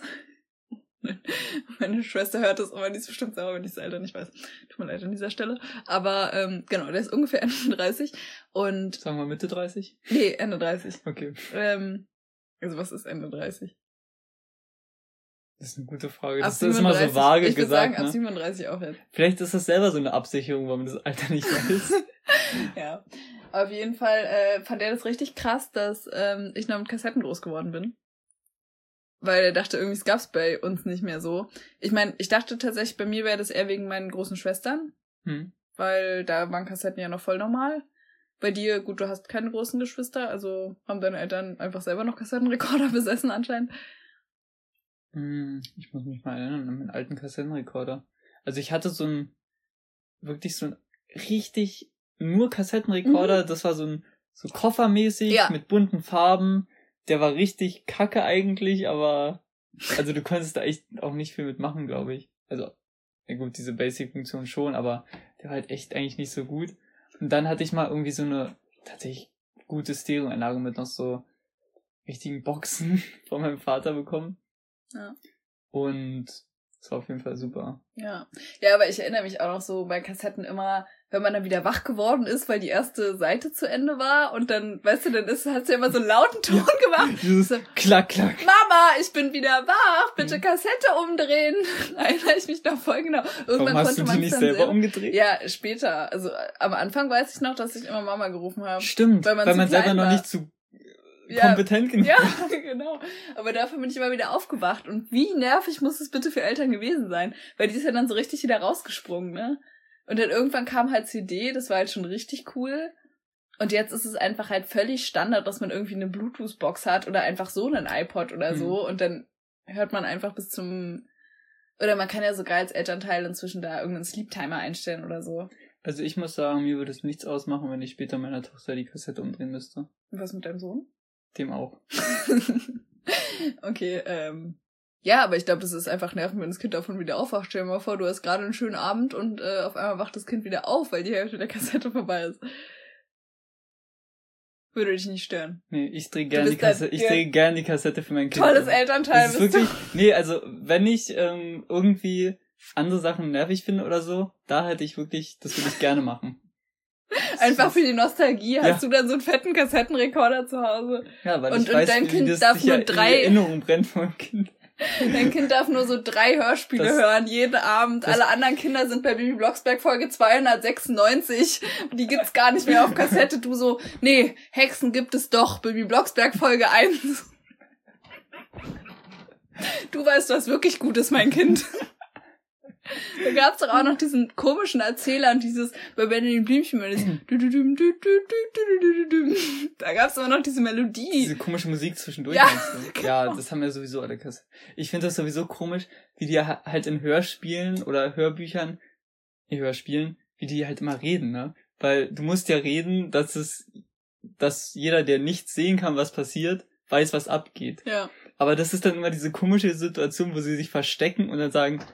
A: Meine Schwester hört das immer, die ist bestimmt sauer, wenn ich es Alter nicht weiß. Tut mir leid an dieser Stelle. Aber ähm, genau, der ist ungefähr Ende 30 und.
B: Sagen wir Mitte 30?
A: Nee, Ende 30.
B: Okay.
A: Ähm, also was ist Ende 30?
B: Das ist eine gute Frage. Das 37, ist immer so vage ich gesagt.
A: Sagen, ne? ab 37 auch jetzt.
B: Vielleicht ist das selber so eine Absicherung, weil man das Alter nicht weiß.
A: ja. Auf jeden Fall äh, fand er das richtig krass, dass ähm, ich noch mit Kassetten groß geworden bin. Weil er dachte, irgendwie es gab's bei uns nicht mehr so. Ich meine, ich dachte tatsächlich, bei mir wäre das eher wegen meinen großen Schwestern. Hm. Weil da waren Kassetten ja noch voll normal. Bei dir, gut, du hast keine großen Geschwister, also haben deine Eltern einfach selber noch Kassettenrekorder besessen anscheinend.
B: Hm, ich muss mich mal erinnern an meinen alten Kassettenrekorder. Also ich hatte so ein, wirklich so ein richtig nur Kassettenrekorder. Mhm. Das war so ein, so koffermäßig ja. mit bunten Farben. Der war richtig kacke eigentlich, aber, also du konntest da echt auch nicht viel mitmachen, glaube ich. Also, ja gut, diese Basic-Funktion schon, aber der war halt echt eigentlich nicht so gut. Und dann hatte ich mal irgendwie so eine tatsächlich gute Stereoanlage mit noch so richtigen Boxen von meinem Vater bekommen. Ja. Und war auf jeden Fall super.
A: Ja. Ja, aber ich erinnere mich auch noch so bei Kassetten immer, wenn man dann wieder wach geworden ist, weil die erste Seite zu Ende war und dann, weißt du, dann ist, hat's ja immer so einen lauten Ton ja, gemacht.
B: So, klack, klack.
A: Mama, ich bin wieder wach, bitte. Kassette umdrehen. Erinnere ich mich noch voll genau.
B: Irgendwann Warum hast du die nicht selber sehen. umgedreht?
A: Ja, später. Also am Anfang weiß ich noch, dass ich immer Mama gerufen habe.
B: Stimmt, weil man, weil man selber noch nicht zu ja, kompetent genug.
A: Ja, genau. Aber dafür bin ich immer wieder aufgewacht. Und wie nervig muss es bitte für Eltern gewesen sein? Weil die ist ja dann so richtig wieder rausgesprungen, ne? Und dann irgendwann kam halt CD, das war halt schon richtig cool. Und jetzt ist es einfach halt völlig Standard, dass man irgendwie eine Bluetooth-Box hat oder einfach so einen iPod oder mhm. so. Und dann hört man einfach bis zum. Oder man kann ja sogar als Elternteil inzwischen da irgendeinen Sleep-Timer einstellen oder so.
B: Also ich muss sagen, mir würde es nichts ausmachen, wenn ich später meiner Tochter die Kassette umdrehen müsste.
A: Was mit deinem Sohn?
B: Dem auch.
A: okay, ähm. Ja, aber ich glaube, das ist einfach nerven, wenn das Kind davon wieder aufwacht. Stell dir mal vor, du hast gerade einen schönen Abend und äh, auf einmal wacht das Kind wieder auf, weil die Hälfte der Kassette vorbei ist. Würde dich nicht stören.
B: Nee, ich drehe gerne die Kassette, ich drehe gerne die Kassette für mein Kind.
A: Tolles Elternteil
B: das ist wirklich, du. Nee, also wenn ich ähm, irgendwie andere Sachen nervig finde oder so, da hätte ich wirklich, das würde ich gerne machen.
A: Einfach für die Nostalgie hast ja. du dann so einen fetten Kassettenrekorder zu Hause.
B: Ja, weil und, ich und weiß, dein Kind darf nur drei Erinnerungen brennt vom Kind.
A: Dein Kind darf nur so drei Hörspiele das, hören, jeden Abend. Alle anderen Kinder sind bei Bibi Blocksberg Folge 296. Die gibt's gar nicht mehr auf Kassette. Du so, nee, Hexen gibt es doch. Bibi Blocksberg Folge 1. Du weißt, was wirklich gut ist, mein Kind. Da gab's doch auch noch diesen komischen Erzähler und dieses bei Benjamin Blümchen, da gab's immer noch diese Melodie.
B: Diese komische Musik zwischendurch. Ja, genau. ja das haben wir sowieso alle Kasse. Ich finde das sowieso komisch, wie die halt in Hörspielen oder Hörbüchern, in Hörspielen, wie die halt immer reden, ne? Weil du musst ja reden, dass es, dass jeder, der nicht sehen kann, was passiert, weiß, was abgeht.
A: Ja.
B: Aber das ist dann immer diese komische Situation, wo sie sich verstecken und dann sagen,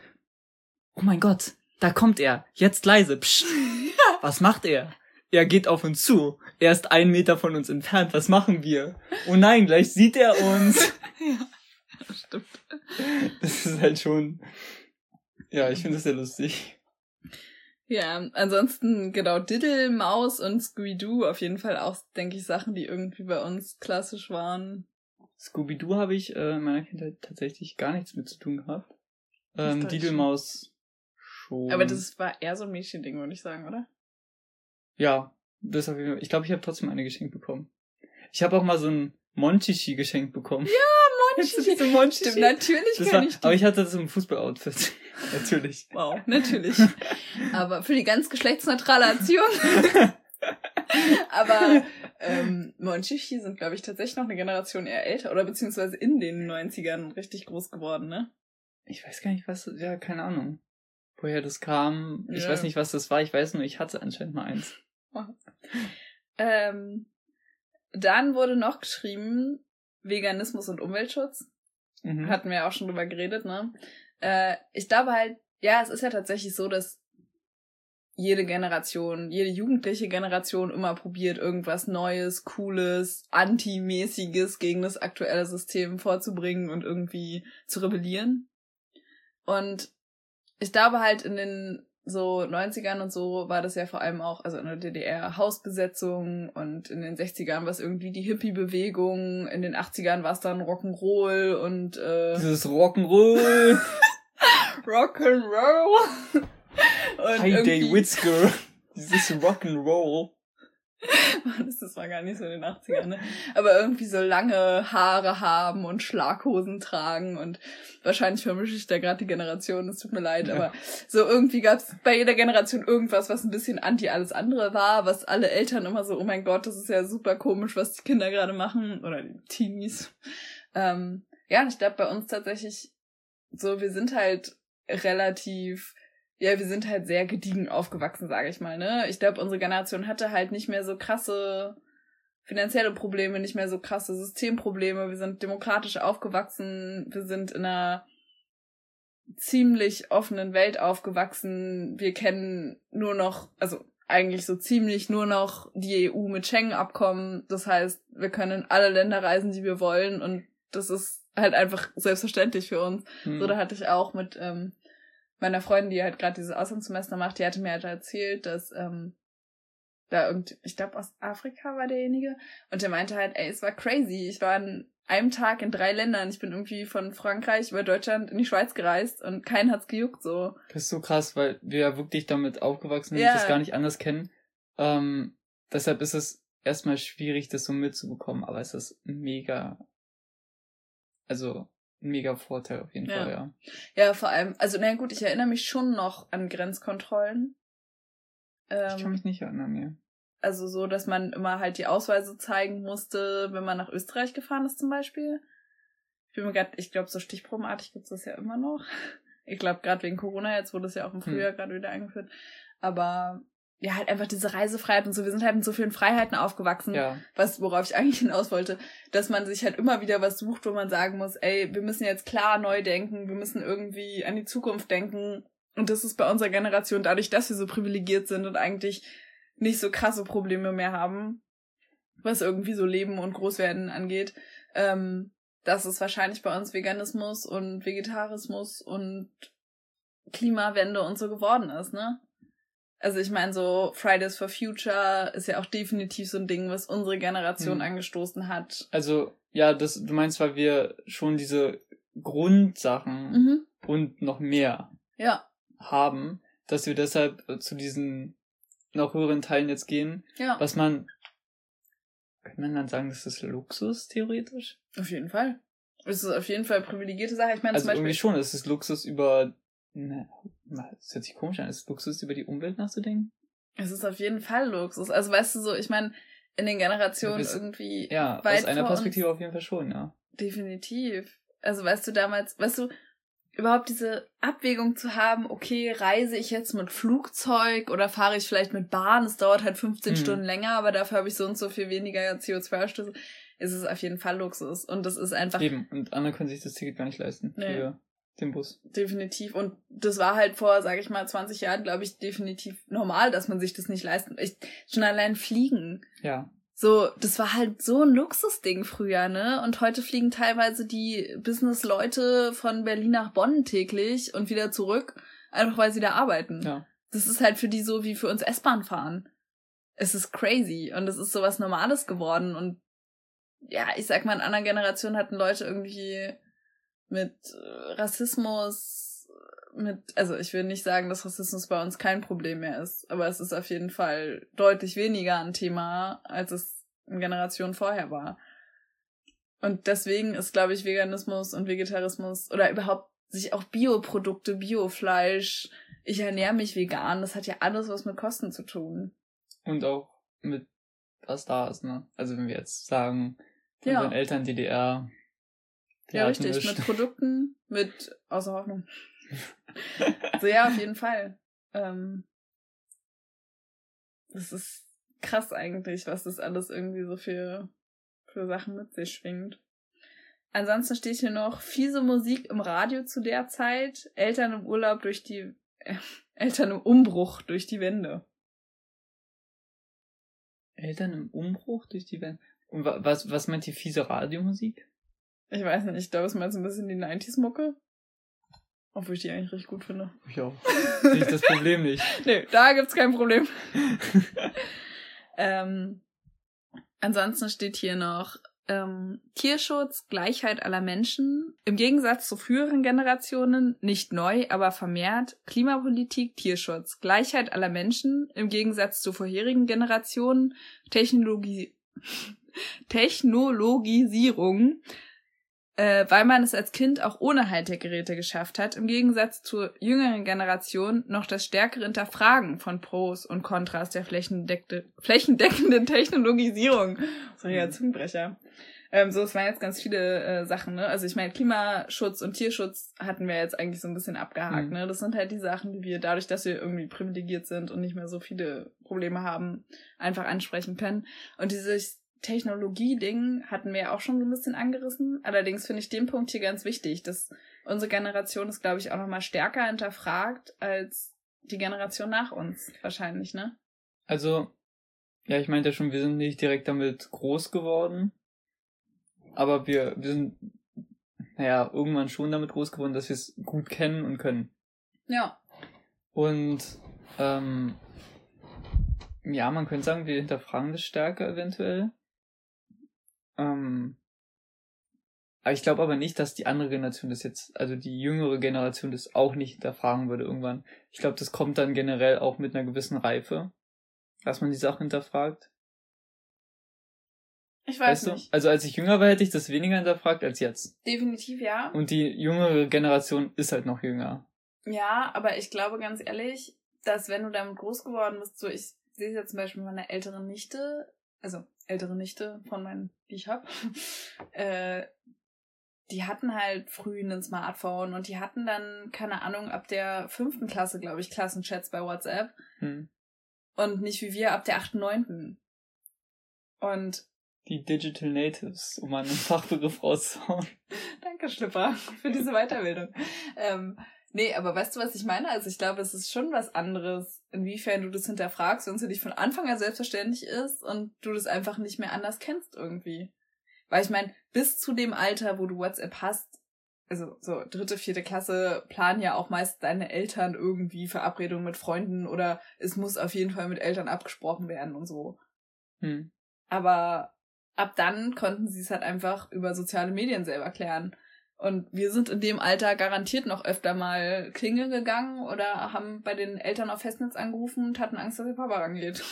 B: oh mein Gott, da kommt er. Jetzt leise. Psst. Was macht er? Er geht auf uns zu. Er ist einen Meter von uns entfernt. Was machen wir? Oh nein, gleich sieht er uns.
A: ja, stimmt.
B: Das ist halt schon. Ja, ich finde das sehr lustig.
A: Ja, ansonsten genau Diddle, Maus und Scooby-Doo auf jeden Fall auch, denke ich, Sachen, die irgendwie bei uns klassisch waren.
B: Scooby-Doo habe ich äh, in meiner Kindheit tatsächlich gar nichts mit zu tun gehabt. Ähm, Diddle, Maus
A: schon. Aber das war eher so ein Mädchending, würde ich sagen, oder?
B: Ja, das auf jeden Fall. Ich glaube, ich habe trotzdem eine geschenkt bekommen. Ich habe auch mal so ein Monchichi geschenkt bekommen.
A: Ja, Monchi. So Monchi. Stimmt, natürlich
B: das war, ich die. Aber ich hatte das im Fußballoutfit. natürlich.
A: Wow, natürlich. aber für die ganz geschlechtsneutrale Erziehung. aber ähm, Monchichi sind, glaube ich, tatsächlich noch eine Generation eher älter oder beziehungsweise in den 90ern richtig groß geworden, ne?
B: Ich weiß gar nicht, was, ja, keine Ahnung. Woher das kam. Ich ja. weiß nicht, was das war. Ich weiß nur, ich hatte anscheinend mal eins.
A: ähm, dann wurde noch geschrieben, Veganismus und Umweltschutz. Mhm. Hatten wir ja auch schon drüber geredet, ne? Äh, ich glaube halt, ja, es ist ja tatsächlich so, dass jede Generation, jede jugendliche Generation immer probiert, irgendwas Neues, Cooles, Anti-mäßiges gegen das aktuelle System vorzubringen und irgendwie zu rebellieren. Und ich glaube halt in den so 90ern und so war das ja vor allem auch, also in der DDR Hausbesetzung und in den 60ern war es irgendwie die Hippie-Bewegung, in den 80ern war es dann Rock'n'Roll und äh
B: Dieses Rock'n'Roll.
A: Rock'n'Roll.
B: Hi Day Witzker. Dieses Rock'n'Roll.
A: das war gar nicht so in den 80ern, ne? Aber irgendwie so lange Haare haben und Schlaghosen tragen und wahrscheinlich vermische ich da gerade die Generation, es tut mir leid, ja. aber so irgendwie gab es bei jeder Generation irgendwas, was ein bisschen anti alles andere war, was alle Eltern immer so, oh mein Gott, das ist ja super komisch, was die Kinder gerade machen oder die Teenies. Ähm, ja, ich glaube bei uns tatsächlich so, wir sind halt relativ ja, wir sind halt sehr gediegen aufgewachsen, sage ich mal, ne? Ich glaube, unsere Generation hatte halt nicht mehr so krasse finanzielle Probleme, nicht mehr so krasse Systemprobleme. Wir sind demokratisch aufgewachsen, wir sind in einer ziemlich offenen Welt aufgewachsen. Wir kennen nur noch, also eigentlich so ziemlich nur noch die EU mit Schengen-Abkommen. Das heißt, wir können in alle Länder reisen, die wir wollen und das ist halt einfach selbstverständlich für uns. Hm. So, da hatte ich auch mit ähm, meiner Freundin, die halt gerade dieses Auslandssemester macht, die hatte mir halt erzählt, dass ähm, da irgend, ich glaube aus Afrika war derjenige, und der meinte halt, ey, es war crazy. Ich war an einem Tag in drei Ländern. Ich bin irgendwie von Frankreich über Deutschland in die Schweiz gereist und keinen hat's gejuckt so.
B: Das ist so krass, weil wir ja wirklich damit aufgewachsen sind, ja. das gar nicht anders kennen. Ähm, deshalb ist es erstmal schwierig, das so mitzubekommen, aber es ist mega. Also, mega Vorteil auf jeden ja. Fall, ja.
A: Ja, vor allem, also na gut, ich erinnere mich schon noch an Grenzkontrollen.
B: Ähm, ich kann mich nicht erinnern, ja.
A: Also so, dass man immer halt die Ausweise zeigen musste, wenn man nach Österreich gefahren ist zum Beispiel. Ich bin mir gerade, ich glaube, so stichprobenartig gibt's das ja immer noch. Ich glaube, gerade wegen Corona, jetzt wurde es ja auch im hm. Frühjahr hm. gerade wieder eingeführt. Aber ja, halt einfach diese Reisefreiheit und so. Wir sind halt mit so vielen Freiheiten aufgewachsen, ja. was, worauf ich eigentlich hinaus wollte, dass man sich halt immer wieder was sucht, wo man sagen muss, ey, wir müssen jetzt klar neu denken, wir müssen irgendwie an die Zukunft denken. Und das ist bei unserer Generation dadurch, dass wir so privilegiert sind und eigentlich nicht so krasse Probleme mehr haben, was irgendwie so Leben und Großwerden angeht, ähm, dass es wahrscheinlich bei uns Veganismus und Vegetarismus und Klimawende und so geworden ist, ne? Also ich meine, so Fridays for Future ist ja auch definitiv so ein Ding, was unsere Generation hm. angestoßen hat.
B: Also, ja, das, du meinst, weil wir schon diese Grundsachen mhm. und noch mehr
A: ja.
B: haben, dass wir deshalb zu diesen noch höheren Teilen jetzt gehen.
A: Ja.
B: Was man, kann man dann sagen, das ist Luxus, theoretisch?
A: Auf jeden Fall. Es ist auf jeden Fall privilegierte Sache. Ich meine,
B: also zum Beispiel, irgendwie schon, es ist Luxus über Ne, das hört sich komisch an. Ist Luxus, über die Umwelt nachzudenken?
A: Es ist auf jeden Fall Luxus. Also weißt du so, ich meine, in den Generationen bist, irgendwie.
B: Ja, weit aus einer Perspektive auf jeden Fall schon, ja.
A: Definitiv. Also weißt du damals, weißt du, überhaupt diese Abwägung zu haben, okay, reise ich jetzt mit Flugzeug oder fahre ich vielleicht mit Bahn, es dauert halt 15 mhm. Stunden länger, aber dafür habe ich so und so viel weniger CO2-Ausstöße, ist es auf jeden Fall Luxus. Und das ist einfach.
B: Eben, und andere können sich das Ticket gar nicht leisten. Nee. Für den Bus.
A: Definitiv. Und das war halt vor, sage ich mal, 20 Jahren, glaube ich, definitiv normal, dass man sich das nicht leisten. Ich, schon allein fliegen.
B: Ja.
A: So, das war halt so ein Luxusding früher, ne? Und heute fliegen teilweise die Business-Leute von Berlin nach Bonn täglich und wieder zurück, einfach weil sie da arbeiten.
B: Ja.
A: Das ist halt für die so wie für uns S-Bahn fahren. Es ist crazy und es ist so was Normales geworden und ja, ich sag mal, in anderen Generationen hatten Leute irgendwie mit äh, Rassismus, mit, also ich will nicht sagen, dass Rassismus bei uns kein Problem mehr ist, aber es ist auf jeden Fall deutlich weniger ein Thema, als es in Generationen vorher war. Und deswegen ist, glaube ich, Veganismus und Vegetarismus oder überhaupt sich auch Bioprodukte, Biofleisch, ich ernähre mich vegan, das hat ja alles was mit Kosten zu tun.
B: Und auch mit was da ist, ne? Also wenn wir jetzt sagen, von ja. Eltern DDR.
A: Ja, richtig, mit Produkten, mit außer Hoffnung. so ja, auf jeden Fall. Ähm, das ist krass eigentlich, was das alles irgendwie so für, für Sachen mit sich schwingt. Ansonsten steht hier noch fiese Musik im Radio zu der Zeit, Eltern im Urlaub durch die äh, Eltern im Umbruch durch die Wände.
B: Eltern im Umbruch durch die Wände. Und was, was meint die fiese Radiomusik?
A: Ich weiß nicht, ich glaube, es meint so ein bisschen die 90s-Mucke. Obwohl ich die eigentlich richtig gut finde.
B: Ich auch. Sehe ich das Problem nicht.
A: nee, da gibt's kein Problem. ähm, ansonsten steht hier noch ähm, Tierschutz, Gleichheit aller Menschen. Im Gegensatz zu früheren Generationen nicht neu, aber vermehrt. Klimapolitik, Tierschutz, Gleichheit aller Menschen. Im Gegensatz zu vorherigen Generationen Technologie, Technologisierung, äh, weil man es als Kind auch ohne Hightech-Geräte geschafft hat, im Gegensatz zur jüngeren Generation noch das stärkere Hinterfragen von Pros und Kontras der flächendeckenden Technologisierung. Sorry, ja, Zungenbrecher. Ähm, so, es waren jetzt ganz viele äh, Sachen, ne? Also ich meine, Klimaschutz und Tierschutz hatten wir jetzt eigentlich so ein bisschen abgehakt, mhm. ne? Das sind halt die Sachen, die wir dadurch, dass wir irgendwie privilegiert sind und nicht mehr so viele Probleme haben, einfach ansprechen können. Und dieses Technologie-Ding hatten wir ja auch schon so ein bisschen angerissen. Allerdings finde ich den Punkt hier ganz wichtig, dass unsere Generation es, glaube ich, auch nochmal stärker hinterfragt als die Generation nach uns wahrscheinlich, ne?
B: Also, ja, ich meinte ja schon, wir sind nicht direkt damit groß geworden, aber wir, wir sind, naja, irgendwann schon damit groß geworden, dass wir es gut kennen und können.
A: Ja.
B: Und, ähm, ja, man könnte sagen, wir hinterfragen das stärker eventuell. Ähm, aber ich glaube aber nicht, dass die andere Generation das jetzt, also die jüngere Generation das auch nicht hinterfragen würde irgendwann. Ich glaube, das kommt dann generell auch mit einer gewissen Reife, dass man die Sachen hinterfragt.
A: Ich weiß weißt nicht.
B: Du? Also als ich jünger war, hätte ich das weniger hinterfragt als jetzt.
A: Definitiv ja.
B: Und die jüngere Generation ist halt noch jünger.
A: Ja, aber ich glaube ganz ehrlich, dass wenn du damit groß geworden bist, so ich sehe es jetzt zum Beispiel meiner älteren Nichte, also ältere Nichte von meinen, die ich hab, äh, die hatten halt früh ein Smartphone und die hatten dann, keine Ahnung, ab der fünften Klasse, glaube ich, Klassenchats bei WhatsApp. Hm. Und nicht wie wir ab der achten, neunten. Und
B: die Digital Natives, um einen Fachbegriff rauszuhauen.
A: Danke, Schlipper, für diese Weiterbildung. ähm, Nee, aber weißt du, was ich meine? Also ich glaube, es ist schon was anderes, inwiefern du das hinterfragst, wenn es für dich von Anfang an selbstverständlich ist und du das einfach nicht mehr anders kennst irgendwie. Weil ich meine, bis zu dem Alter, wo du WhatsApp hast, also so dritte, vierte Klasse, planen ja auch meist deine Eltern irgendwie Verabredungen mit Freunden oder es muss auf jeden Fall mit Eltern abgesprochen werden und so. Hm. Aber ab dann konnten sie es halt einfach über soziale Medien selber klären. Und wir sind in dem Alter garantiert noch öfter mal klingeln gegangen oder haben bei den Eltern auf Festnetz angerufen und hatten Angst, dass ihr Papa rangeht.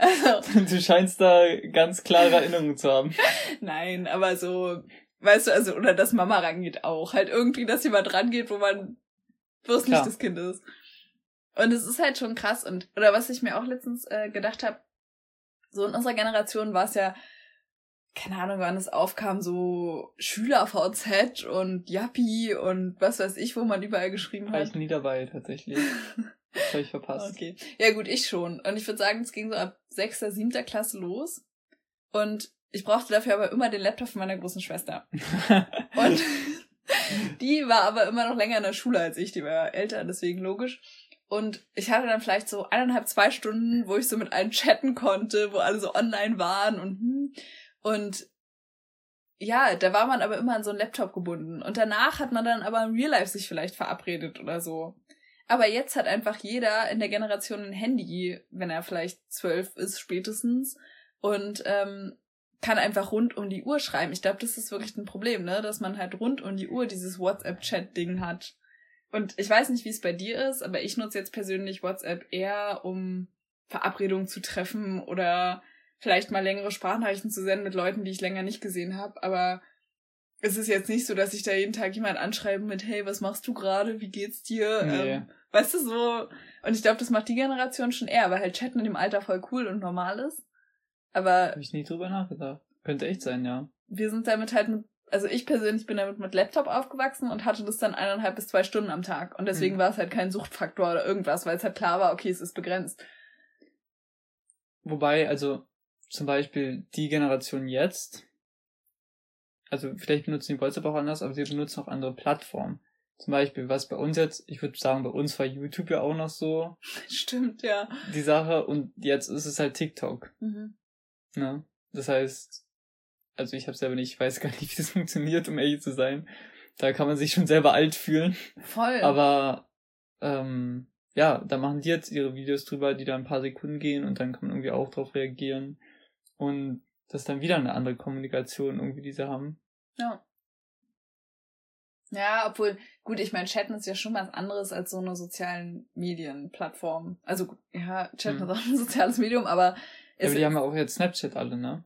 B: also, du scheinst da ganz klare Erinnerungen zu haben.
A: Nein, aber so, weißt du, also, oder dass Mama rangeht auch. Halt irgendwie, dass jemand rangeht, wo man, wo es nicht das Kind ist. Und es ist halt schon krass. Und, oder was ich mir auch letztens äh, gedacht habe, so in unserer Generation war es ja keine Ahnung, wann es aufkam, so Schüler-VZ und Yappi und was weiß ich, wo man überall geschrieben hat.
B: War ich nie dabei, tatsächlich. Das habe ich verpasst.
A: Okay. Ja gut, ich schon. Und ich würde sagen, es ging so ab sechster, siebter Klasse los. Und ich brauchte dafür aber immer den Laptop von meiner großen Schwester. und die war aber immer noch länger in der Schule als ich. Die war älter, deswegen logisch. Und ich hatte dann vielleicht so eineinhalb, zwei Stunden, wo ich so mit allen chatten konnte, wo alle so online waren und hm. Und ja, da war man aber immer an so einen Laptop gebunden. Und danach hat man dann aber im Real Life sich vielleicht verabredet oder so. Aber jetzt hat einfach jeder in der Generation ein Handy, wenn er vielleicht zwölf ist spätestens. Und ähm, kann einfach rund um die Uhr schreiben. Ich glaube, das ist wirklich ein Problem, ne? Dass man halt rund um die Uhr dieses WhatsApp-Chat-Ding hat. Und ich weiß nicht, wie es bei dir ist, aber ich nutze jetzt persönlich WhatsApp eher, um Verabredungen zu treffen oder vielleicht mal längere Sprachnachrichten zu senden mit Leuten, die ich länger nicht gesehen habe, aber es ist jetzt nicht so, dass ich da jeden Tag jemand anschreibe mit, hey, was machst du gerade? Wie geht's dir? Nee. Ähm, weißt du, so. Und ich glaube, das macht die Generation schon eher, weil halt Chatten in dem Alter voll cool und normal ist. Aber.
B: Hab ich nie drüber nachgedacht. Könnte echt sein, ja.
A: Wir sind damit halt mit, also ich persönlich bin damit mit Laptop aufgewachsen und hatte das dann eineinhalb bis zwei Stunden am Tag. Und deswegen mhm. war es halt kein Suchtfaktor oder irgendwas, weil es halt klar war, okay, es ist begrenzt.
B: Wobei, also zum Beispiel die Generation jetzt, also vielleicht benutzen die WhatsApp auch anders, aber sie benutzen auch andere Plattformen. Zum Beispiel, was bei uns jetzt, ich würde sagen, bei uns war YouTube ja auch noch so.
A: Stimmt, ja.
B: Die Sache und jetzt ist es halt TikTok. Mhm. Ne? Das heißt, also ich habe selber nicht, ich weiß gar nicht, wie das funktioniert, um ehrlich zu sein. Da kann man sich schon selber alt fühlen. Voll. Aber ähm, ja, da machen die jetzt ihre Videos drüber, die da ein paar Sekunden gehen und dann kann man irgendwie auch drauf reagieren. Und das ist dann wieder eine andere Kommunikation irgendwie, die sie haben.
A: Ja. Ja, obwohl, gut, ich meine, Chatten ist ja schon was anderes als so eine sozialen Medienplattform. Also, ja, Chatten hm. ist auch ein soziales Medium, aber.
B: Ja, aber die haben ja auch jetzt Snapchat alle, ne?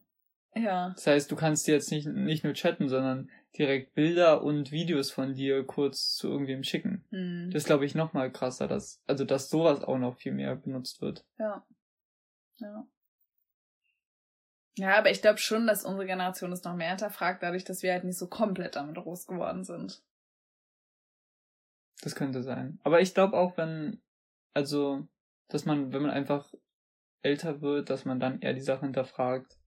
B: Ja. Das heißt, du kannst dir jetzt nicht, nicht nur chatten, sondern direkt Bilder und Videos von dir kurz zu irgendwem schicken. Hm. Das ist, glaube ich, noch mal krasser, dass, also, dass sowas auch noch viel mehr benutzt wird.
A: Ja. Ja. Ja, aber ich glaube schon, dass unsere Generation es noch mehr hinterfragt, dadurch, dass wir halt nicht so komplett damit groß geworden sind.
B: Das könnte sein. Aber ich glaube auch, wenn, also, dass man, wenn man einfach älter wird, dass man dann eher die Sachen hinterfragt.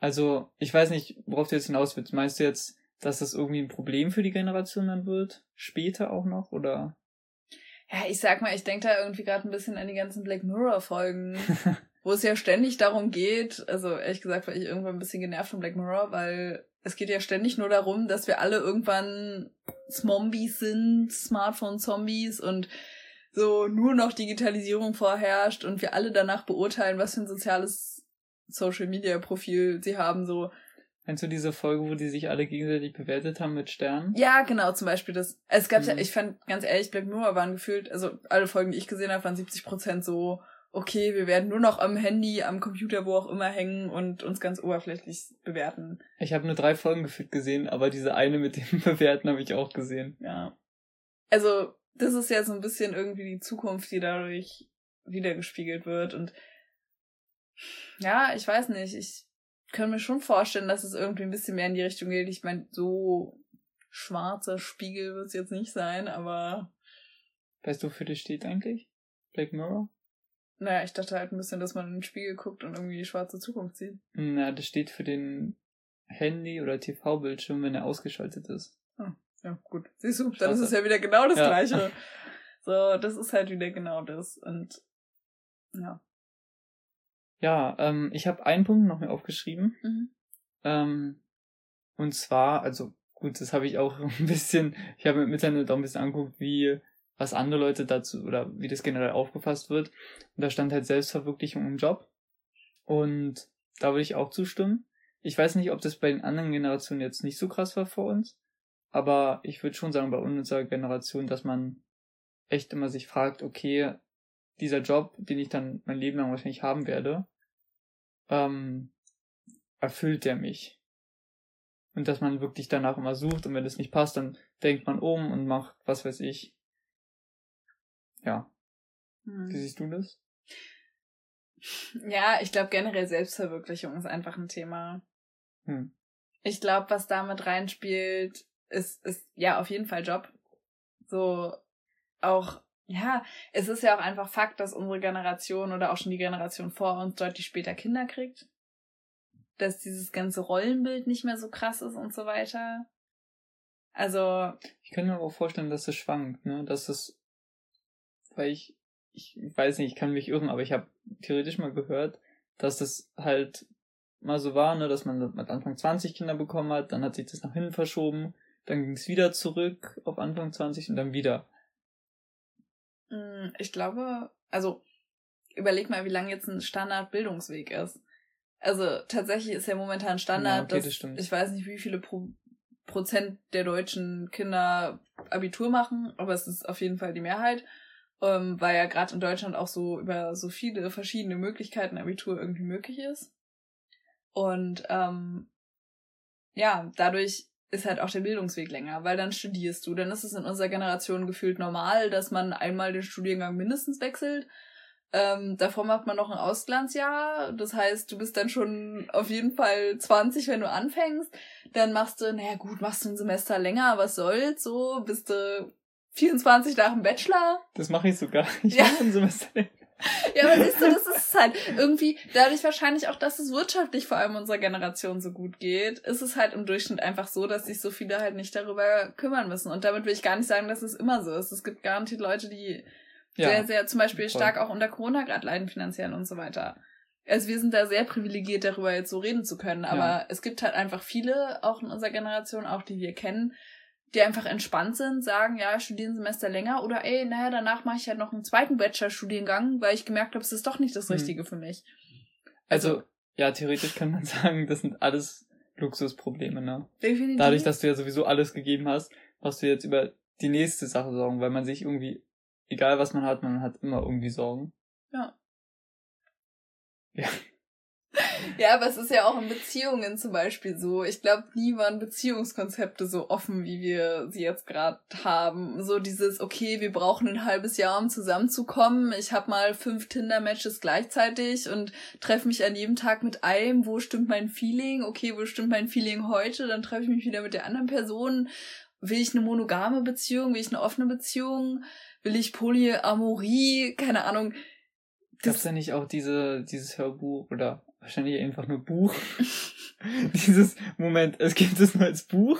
B: Also, ich weiß nicht, worauf du jetzt hinaus willst. Meinst du jetzt, dass das irgendwie ein Problem für die Generation dann wird? Später auch noch, oder?
A: Ja, ich sag mal, ich denke da irgendwie gerade ein bisschen an die ganzen Black Mirror Folgen. wo es ja ständig darum geht, also ehrlich gesagt war ich irgendwann ein bisschen genervt von Black Mirror, weil es geht ja ständig nur darum, dass wir alle irgendwann Zombies sind, Smartphone-Zombies und so nur noch Digitalisierung vorherrscht und wir alle danach beurteilen, was für ein soziales Social-Media-Profil sie haben, so.
B: Meinst du diese Folge, wo die sich alle gegenseitig bewertet haben mit Sternen?
A: Ja, genau, zum Beispiel das. Es gab mhm. ja, ich fand ganz ehrlich, Black Mirror waren gefühlt, also alle Folgen, die ich gesehen habe, waren 70 Prozent so, okay, wir werden nur noch am Handy, am Computer, wo auch immer hängen und uns ganz oberflächlich bewerten.
B: Ich habe nur drei Folgen gefühlt gesehen, aber diese eine mit dem Bewerten habe ich auch gesehen.
A: Ja. Also, das ist ja so ein bisschen irgendwie die Zukunft, die dadurch wiedergespiegelt wird und ja, ich weiß nicht, ich kann mir schon vorstellen, dass es irgendwie ein bisschen mehr in die Richtung geht. Ich meine, so schwarzer Spiegel wird es jetzt nicht sein, aber.
B: Weißt du, wofür das steht eigentlich? Black Mirror?
A: Naja, ich dachte halt ein bisschen, dass man in den Spiegel guckt und irgendwie die schwarze Zukunft sieht.
B: Na, das steht für den Handy- oder TV-Bildschirm, wenn er ausgeschaltet ist.
A: Ah, ja, gut. Siehst du, dann ist es ja wieder genau das ja. Gleiche. So, das ist halt wieder genau das. Und ja.
B: Ja, ähm, ich habe einen Punkt noch mir aufgeschrieben. Mhm. Ähm, und zwar, also gut, das habe ich auch ein bisschen, ich habe mit Internet auch ein bisschen angeguckt, wie was andere Leute dazu oder wie das generell aufgefasst wird. Und da stand halt Selbstverwirklichung im Job. Und da würde ich auch zustimmen. Ich weiß nicht, ob das bei den anderen Generationen jetzt nicht so krass war vor uns, aber ich würde schon sagen, bei unserer Generation, dass man echt immer sich fragt, okay, dieser Job, den ich dann mein Leben lang wahrscheinlich haben werde, ähm, erfüllt der mich? Und dass man wirklich danach immer sucht und wenn es nicht passt, dann denkt man um und macht, was weiß ich, ja. Hm. Wie siehst du das?
A: Ja, ich glaube generell Selbstverwirklichung ist einfach ein Thema. Hm. Ich glaube, was damit reinspielt, ist, ist ja auf jeden Fall Job. So auch, ja, es ist ja auch einfach Fakt, dass unsere Generation oder auch schon die Generation vor uns deutlich später Kinder kriegt. Dass dieses ganze Rollenbild nicht mehr so krass ist und so weiter. Also.
B: Ich kann mir auch vorstellen, dass es schwankt, ne? Dass es weil ich, ich weiß nicht, ich kann mich irren, aber ich habe theoretisch mal gehört, dass das halt mal so war, ne, dass man mit Anfang 20 Kinder bekommen hat, dann hat sich das nach hinten verschoben, dann ging es wieder zurück auf Anfang 20 und dann wieder.
A: Mm, ich glaube, also überleg mal, wie lang jetzt ein Standardbildungsweg ist. Also tatsächlich ist ja momentan Standard, ja, okay, dass, das ich weiß nicht, wie viele Pro Prozent der deutschen Kinder Abitur machen, aber es ist auf jeden Fall die Mehrheit ähm, weil ja gerade in Deutschland auch so über so viele verschiedene Möglichkeiten Abitur irgendwie möglich ist. Und ähm, ja, dadurch ist halt auch der Bildungsweg länger, weil dann studierst du. Dann ist es in unserer Generation gefühlt normal, dass man einmal den Studiengang mindestens wechselt. Ähm, davor macht man noch ein Ausglanzjahr. Das heißt, du bist dann schon auf jeden Fall 20, wenn du anfängst. Dann machst du, naja gut, machst du ein Semester länger, was soll's, so, bist du 24 nach dem Bachelor.
B: Das mache ich sogar. Ich ja. mache ein Semester.
A: Ja, aber siehst du, das ist halt irgendwie, dadurch wahrscheinlich auch, dass es wirtschaftlich vor allem unserer Generation so gut geht, ist es halt im Durchschnitt einfach so, dass sich so viele halt nicht darüber kümmern müssen. Und damit will ich gar nicht sagen, dass es immer so ist. Es gibt garantiert Leute, die ja, sehr, sehr zum Beispiel voll. stark auch unter Corona gerade leiden finanziell und so weiter. Also wir sind da sehr privilegiert, darüber jetzt so reden zu können. Aber ja. es gibt halt einfach viele, auch in unserer Generation, auch die wir kennen, die einfach entspannt sind, sagen, ja, ich studiere ein Semester länger oder ey, naja, danach mache ich halt noch einen zweiten Bachelor-Studiengang, weil ich gemerkt habe, es ist doch nicht das hm. Richtige hm. für mich.
B: Also, also, ja, theoretisch kann man sagen, das sind alles Luxusprobleme, ne? Definitiv. Dadurch, dass du ja sowieso alles gegeben hast, brauchst du jetzt über die nächste Sache sorgen, weil man sich irgendwie, egal was man hat, man hat immer irgendwie Sorgen. Ja.
A: Ja. Ja, aber es ist ja auch in Beziehungen zum Beispiel so. Ich glaube, nie waren Beziehungskonzepte so offen, wie wir sie jetzt gerade haben. So dieses, okay, wir brauchen ein halbes Jahr, um zusammenzukommen. Ich habe mal fünf Tinder-Matches gleichzeitig und treffe mich an jedem Tag mit einem. Wo stimmt mein Feeling? Okay, wo stimmt mein Feeling heute? Dann treffe ich mich wieder mit der anderen Person. Will ich eine monogame Beziehung? Will ich eine offene Beziehung? Will ich Polyamorie? Keine Ahnung.
B: Gab's da nicht auch diese, dieses Hörbuch oder wahrscheinlich einfach nur Buch. Dieses Moment, es gibt es nur als Buch.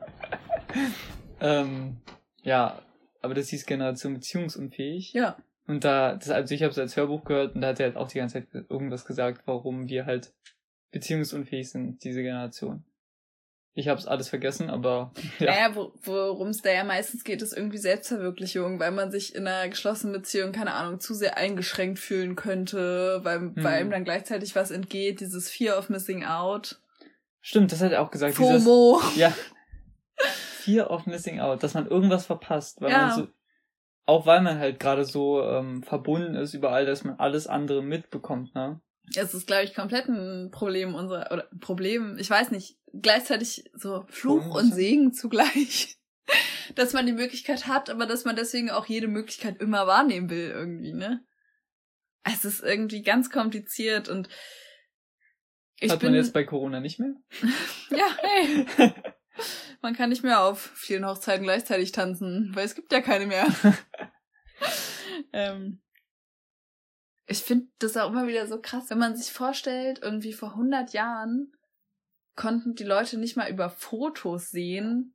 B: ähm, ja, aber das hieß Generation beziehungsunfähig. Ja. Und da, das, also ich habe es als Hörbuch gehört und da hat er halt auch die ganze Zeit irgendwas gesagt, warum wir halt beziehungsunfähig sind, diese Generation. Ich habe es alles vergessen, aber
A: ja. Naja, wo, worum es da ja meistens geht, ist irgendwie Selbstverwirklichung, weil man sich in einer geschlossenen Beziehung, keine Ahnung, zu sehr eingeschränkt fühlen könnte, weil, hm. weil ihm dann gleichzeitig was entgeht, dieses Fear of Missing Out.
B: Stimmt, das hat er auch gesagt. FOMO. Dieses, ja. Fear of Missing Out, dass man irgendwas verpasst, weil ja. man so, auch weil man halt gerade so ähm, verbunden ist überall, dass man alles andere mitbekommt, ne?
A: Es ist, glaube ich, komplett ein Problem unserer, oder Problem, ich weiß nicht, gleichzeitig so Fluch und Segen zugleich. dass man die Möglichkeit hat, aber dass man deswegen auch jede Möglichkeit immer wahrnehmen will, irgendwie, ne? Es ist irgendwie ganz kompliziert und
B: ich Hat bin, man jetzt bei Corona nicht mehr?
A: ja, hey. man kann nicht mehr auf vielen Hochzeiten gleichzeitig tanzen, weil es gibt ja keine mehr. ähm, ich finde das auch immer wieder so krass, wenn man sich vorstellt, irgendwie vor 100 Jahren konnten die Leute nicht mal über Fotos sehen,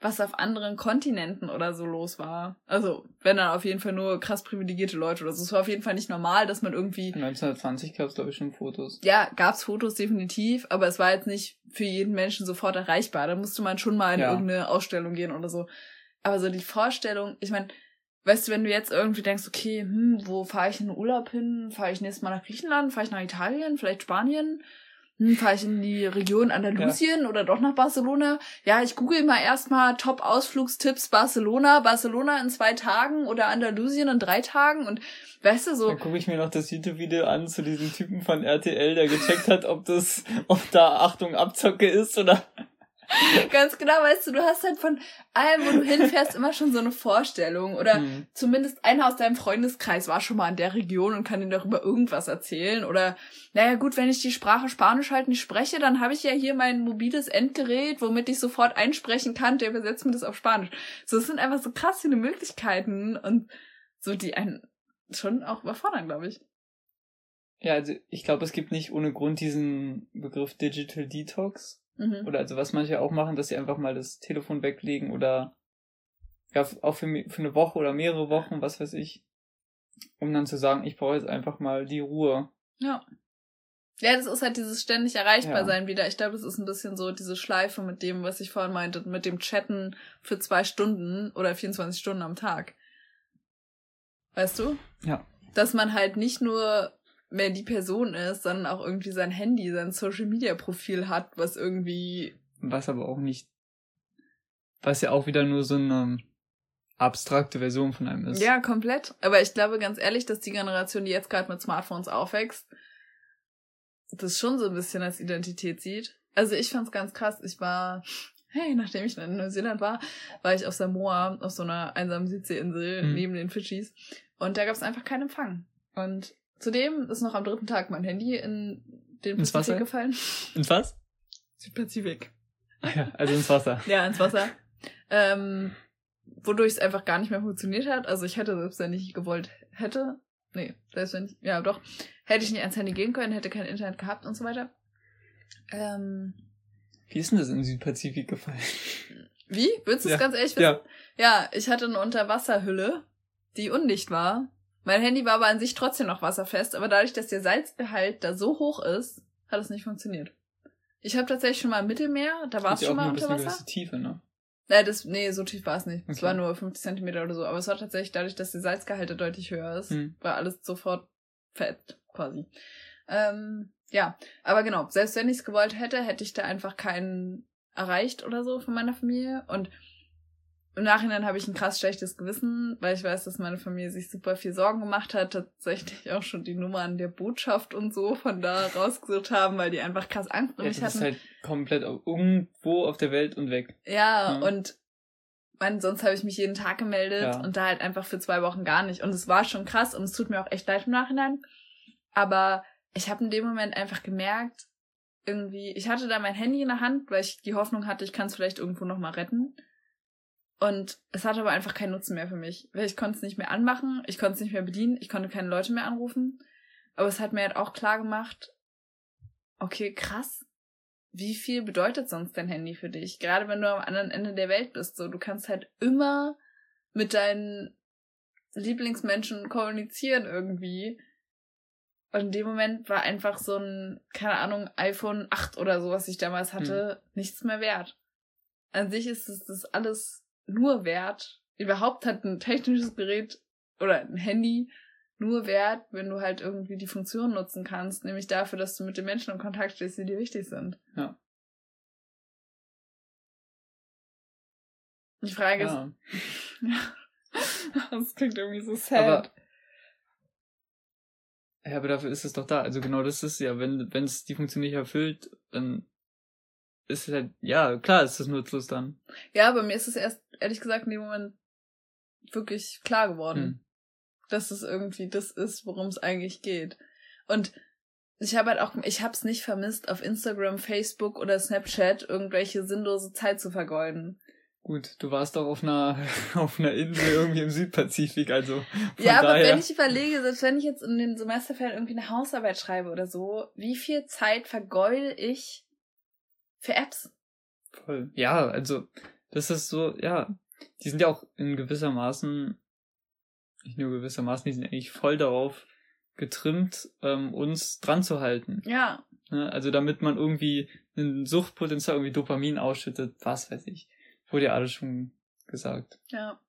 A: was auf anderen Kontinenten oder so los war. Also, wenn dann auf jeden Fall nur krass privilegierte Leute oder so. Es war auf jeden Fall nicht normal, dass man irgendwie.
B: 1920 gab es, glaube ich, schon Fotos.
A: Ja, gab's Fotos definitiv, aber es war jetzt nicht für jeden Menschen sofort erreichbar. Da musste man schon mal in ja. irgendeine Ausstellung gehen oder so. Aber so die Vorstellung, ich meine, weißt du, wenn du jetzt irgendwie denkst, okay, hm, wo fahre ich in den Urlaub hin? Fahre ich nächstes Mal nach Griechenland? Fahre ich nach Italien? Vielleicht Spanien? Hm, fahre ich in die Region Andalusien ja. oder doch nach Barcelona? Ja, ich google mal erstmal Top-Ausflugstipps Barcelona, Barcelona in zwei Tagen oder Andalusien in drei Tagen und weißt du so.
B: Dann gucke ich mir noch das YouTube-Video an zu diesem Typen von RTL, der gecheckt hat, ob das, ob da Achtung Abzocke ist oder
A: Ganz genau, weißt du, du hast halt von allem, wo du hinfährst, immer schon so eine Vorstellung. Oder mhm. zumindest einer aus deinem Freundeskreis war schon mal in der Region und kann dir darüber irgendwas erzählen. Oder, naja gut, wenn ich die Sprache Spanisch halt nicht spreche, dann habe ich ja hier mein mobiles Endgerät, womit ich sofort einsprechen kann, der übersetzt mir das auf Spanisch. So, es sind einfach so krass viele Möglichkeiten und so, die einen schon auch überfordern, glaube ich.
B: Ja, also ich glaube, es gibt nicht ohne Grund diesen Begriff Digital Detox. Mhm. Oder also was manche auch machen, dass sie einfach mal das Telefon weglegen oder ja, auch für, für eine Woche oder mehrere Wochen, was weiß ich, um dann zu sagen, ich brauche jetzt einfach mal die Ruhe.
A: Ja. Ja, das ist halt dieses ständig erreichbar sein ja. wieder. Ich glaube, das ist ein bisschen so diese Schleife mit dem, was ich vorhin meinte, mit dem Chatten für zwei Stunden oder 24 Stunden am Tag. Weißt du? Ja. Dass man halt nicht nur mehr die Person ist, sondern auch irgendwie sein Handy, sein Social Media Profil hat, was irgendwie.
B: Was aber auch nicht. Was ja auch wieder nur so eine abstrakte Version von einem ist.
A: Ja, komplett. Aber ich glaube ganz ehrlich, dass die Generation, die jetzt gerade mit Smartphones aufwächst, das schon so ein bisschen als Identität sieht. Also ich fand's ganz krass. Ich war, hey, nachdem ich in Neuseeland war, war ich auf Samoa, auf so einer einsamen Südseeinsel mhm. neben den Fidschis. Und da gab's einfach keinen Empfang. Und zudem ist noch am dritten Tag mein Handy in den ins Pazifik Wasser? gefallen.
B: Ins was?
A: Südpazifik.
B: Ja, also ins Wasser.
A: ja, ins Wasser. Ähm, wodurch es einfach gar nicht mehr funktioniert hat. Also ich hätte, selbst wenn ich gewollt hätte, nee, selbst wenn ich, ja doch, hätte ich nicht ans Handy gehen können, hätte kein Internet gehabt und so weiter. Ähm,
B: Wie ist denn das im Südpazifik gefallen?
A: Wie? Willst du es ja. ganz ehrlich wissen? Ja. ja, ich hatte eine Unterwasserhülle, die undicht war. Mein Handy war aber an sich trotzdem noch wasserfest, aber dadurch, dass der Salzgehalt da so hoch ist, hat es nicht funktioniert. Ich habe tatsächlich schon mal im Mittelmeer, da war es schon mal unter Wasser. Tiefe, ne? Nee, das, nee, so tief war es nicht. Es war nur 50 Zentimeter oder so. Aber es war tatsächlich dadurch, dass die Salzgehalte deutlich höher ist, hm. war alles sofort fett, quasi. Ähm, ja, aber genau, selbst wenn ich es gewollt hätte, hätte ich da einfach keinen erreicht oder so von meiner Familie. Und im Nachhinein habe ich ein krass schlechtes Gewissen, weil ich weiß, dass meine Familie sich super viel Sorgen gemacht hat, tatsächlich auch schon die Nummern der Botschaft und so von da rausgesucht haben, weil die einfach krass Angst um ja, mich
B: hatten. Das ist halt komplett irgendwo auf der Welt und weg.
A: Ja, ja. und man, sonst habe ich mich jeden Tag gemeldet ja. und da halt einfach für zwei Wochen gar nicht. Und es war schon krass und es tut mir auch echt leid im Nachhinein. Aber ich habe in dem Moment einfach gemerkt, irgendwie, ich hatte da mein Handy in der Hand, weil ich die Hoffnung hatte, ich kann es vielleicht irgendwo nochmal retten. Und es hatte aber einfach keinen Nutzen mehr für mich. Weil ich konnte es nicht mehr anmachen, ich konnte es nicht mehr bedienen, ich konnte keine Leute mehr anrufen. Aber es hat mir halt auch klar gemacht, okay, krass, wie viel bedeutet sonst dein Handy für dich? Gerade wenn du am anderen Ende der Welt bist, so, du kannst halt immer mit deinen Lieblingsmenschen kommunizieren irgendwie. Und in dem Moment war einfach so ein, keine Ahnung, iPhone 8 oder so, was ich damals hatte, hm. nichts mehr wert. An sich ist es das alles nur wert. Überhaupt hat ein technisches Gerät oder ein Handy nur wert, wenn du halt irgendwie die Funktion nutzen kannst, nämlich dafür, dass du mit den Menschen in Kontakt stehst, die dir wichtig sind. Ja. Die Frage ja. ist. das klingt irgendwie so sad.
B: Aber, ja, aber dafür ist es doch da. Also genau das ist ja, wenn wenn es die Funktion nicht erfüllt, dann ist es halt, ja, klar ist es nutzlos dann.
A: Ja, aber mir ist es erst ehrlich gesagt in dem Moment wirklich klar geworden, hm. dass es irgendwie das ist, worum es eigentlich geht. Und ich habe halt auch, ich habe es nicht vermisst, auf Instagram, Facebook oder Snapchat irgendwelche sinnlose Zeit zu vergeuden.
B: Gut, du warst doch auf einer, auf einer Insel irgendwie im Südpazifik, also.
A: ja, aber daher... wenn ich überlege, selbst wenn ich jetzt in den Semesterferien irgendwie eine Hausarbeit schreibe oder so, wie viel Zeit vergeude ich für Apps?
B: Voll. Ja, also, das ist so, ja, die sind ja auch in gewisser Maßen, nicht nur gewissermaßen, die sind eigentlich voll darauf getrimmt, ähm, uns dran zu halten. Ja. Ne? Also damit man irgendwie ein Suchtpotenzial, irgendwie Dopamin ausschüttet, was weiß ich. Wurde ja alles schon gesagt.
A: Ja.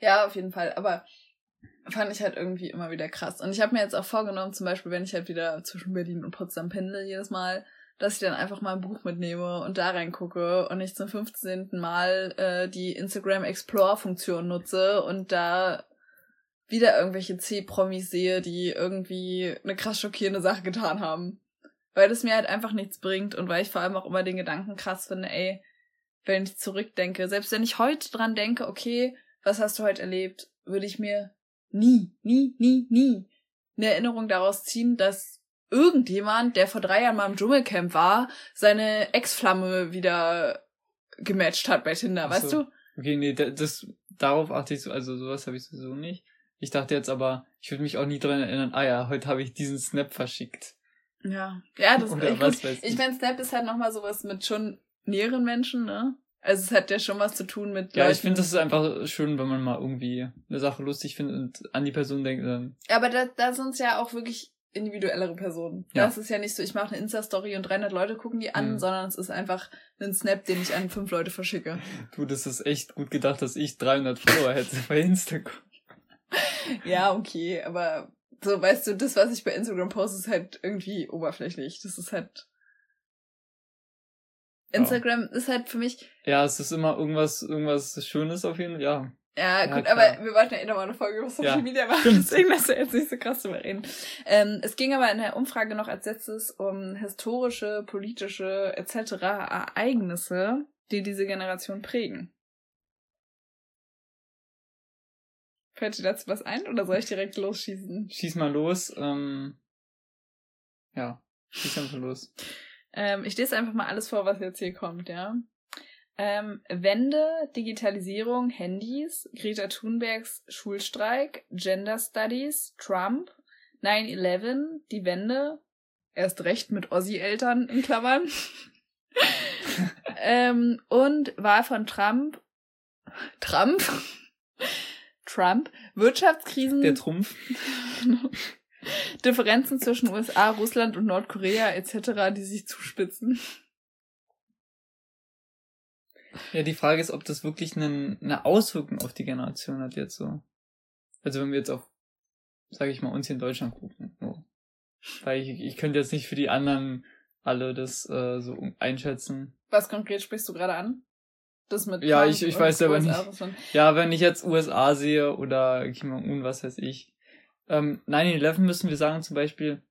A: Ja, auf jeden Fall. Aber fand ich halt irgendwie immer wieder krass. Und ich habe mir jetzt auch vorgenommen, zum Beispiel, wenn ich halt wieder zwischen Berlin und Potsdam pendel jedes Mal, dass ich dann einfach mal ein Buch mitnehme und da reingucke und nicht zum 15. Mal äh, die Instagram Explore-Funktion nutze und da wieder irgendwelche C-Promis sehe, die irgendwie eine krass schockierende Sache getan haben. Weil das mir halt einfach nichts bringt und weil ich vor allem auch immer den Gedanken krass finde, ey, wenn ich zurückdenke, selbst wenn ich heute dran denke, okay, was hast du heute erlebt, würde ich mir nie, nie, nie, nie eine Erinnerung daraus ziehen, dass irgendjemand, der vor drei Jahren mal im Dschungelcamp war, seine Ex-Flamme wieder gematcht hat bei Tinder, Achso. weißt du?
B: Okay, nee, das, darauf achte ich so, also sowas habe ich sowieso nicht. Ich dachte jetzt aber, ich würde mich auch nie dran erinnern, ah ja, heute habe ich diesen Snap verschickt.
A: Ja, ja, das Oder ist gut. Ich meine, Snap ist halt nochmal sowas mit schon näheren Menschen, ne? Also es hat ja schon was zu tun mit.
B: Ja, Leuten. ich finde, das ist einfach schön, wenn man mal irgendwie eine Sache lustig findet und an die Person denkt. Dann
A: aber da, da sind es ja auch wirklich individuellere Personen. Ja. Das ist ja nicht so, ich mache eine Insta-Story und 300 Leute gucken die an, mhm. sondern es ist einfach ein Snap, den ich an fünf Leute verschicke.
B: Du, das ist echt gut gedacht, dass ich 300 Follower hätte bei Instagram.
A: ja, okay, aber so, weißt du, das, was ich bei Instagram poste, ist halt irgendwie oberflächlich. Das ist halt. Instagram ja. ist halt für mich.
B: Ja, es ist immer irgendwas, irgendwas Schönes auf jeden Fall, ja.
A: Ja, gut, ja, aber wir wollten ja eh nochmal eine Folge über Social ja, Media machen, deswegen lass du jetzt nicht so krass drüber reden. Ähm, es ging aber in der Umfrage noch als letztes um historische, politische etc. Ereignisse, die diese Generation prägen. Fällt dir dazu was ein oder soll ich direkt losschießen?
B: Schieß mal los. Ähm, ja, schieß einfach los.
A: ähm, ich lese einfach mal alles vor, was jetzt hier kommt, ja. Ähm, Wende, Digitalisierung, Handys, Greta Thunbergs Schulstreik, Gender Studies, Trump, 9-11, die Wende, erst recht mit Ossi-Eltern in Klammern. ähm, und Wahl von Trump. Trump? Trump. Wirtschaftskrisen.
B: Der Trumpf.
A: Differenzen zwischen USA, Russland und Nordkorea etc., die sich zuspitzen.
B: Ja, die Frage ist, ob das wirklich eine, eine Auswirkung auf die Generation hat jetzt so. Also wenn wir jetzt auf, sage ich mal, uns hier in Deutschland gucken. So. Weil ich, ich könnte jetzt nicht für die anderen alle das äh, so einschätzen.
A: Was konkret sprichst du gerade an? Das mit
B: Ja, Trump ich, ich weiß aber nicht. Ja, wenn ich jetzt USA sehe oder Kim Jong-un, was weiß ich. Ähm, 9-11 müssen wir sagen zum Beispiel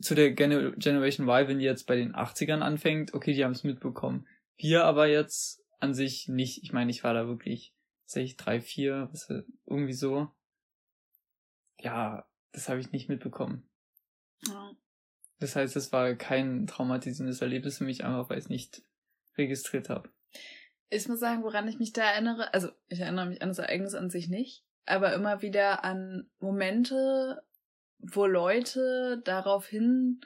B: zu der Gen Generation Y, wenn die jetzt bei den 80ern anfängt, okay, die haben es mitbekommen. Wir aber jetzt an sich nicht. Ich meine, ich war da wirklich, sag ich, drei, vier, was, irgendwie so. Ja, das habe ich nicht mitbekommen. Ja. Das heißt, es war kein traumatisierendes Erlebnis für mich, einfach weil ich es nicht registriert habe.
A: Ich muss sagen, woran ich mich da erinnere, also ich erinnere mich an das Ereignis an sich nicht, aber immer wieder an Momente, wo Leute daraufhin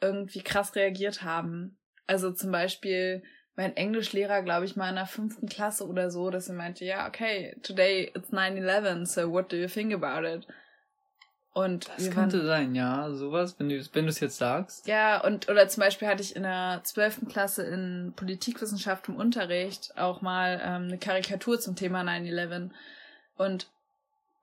A: irgendwie krass reagiert haben. Also zum Beispiel mein Englischlehrer, glaube ich, mal in der fünften Klasse oder so, dass er meinte, ja, okay, today it's 9-11, so what do you think about it?
B: Und das könnte waren, sein, ja, sowas, wenn du wenn es jetzt sagst.
A: Ja, und oder zum Beispiel hatte ich in der zwölften Klasse in Politikwissenschaft im Unterricht auch mal ähm, eine Karikatur zum Thema 9-11. Und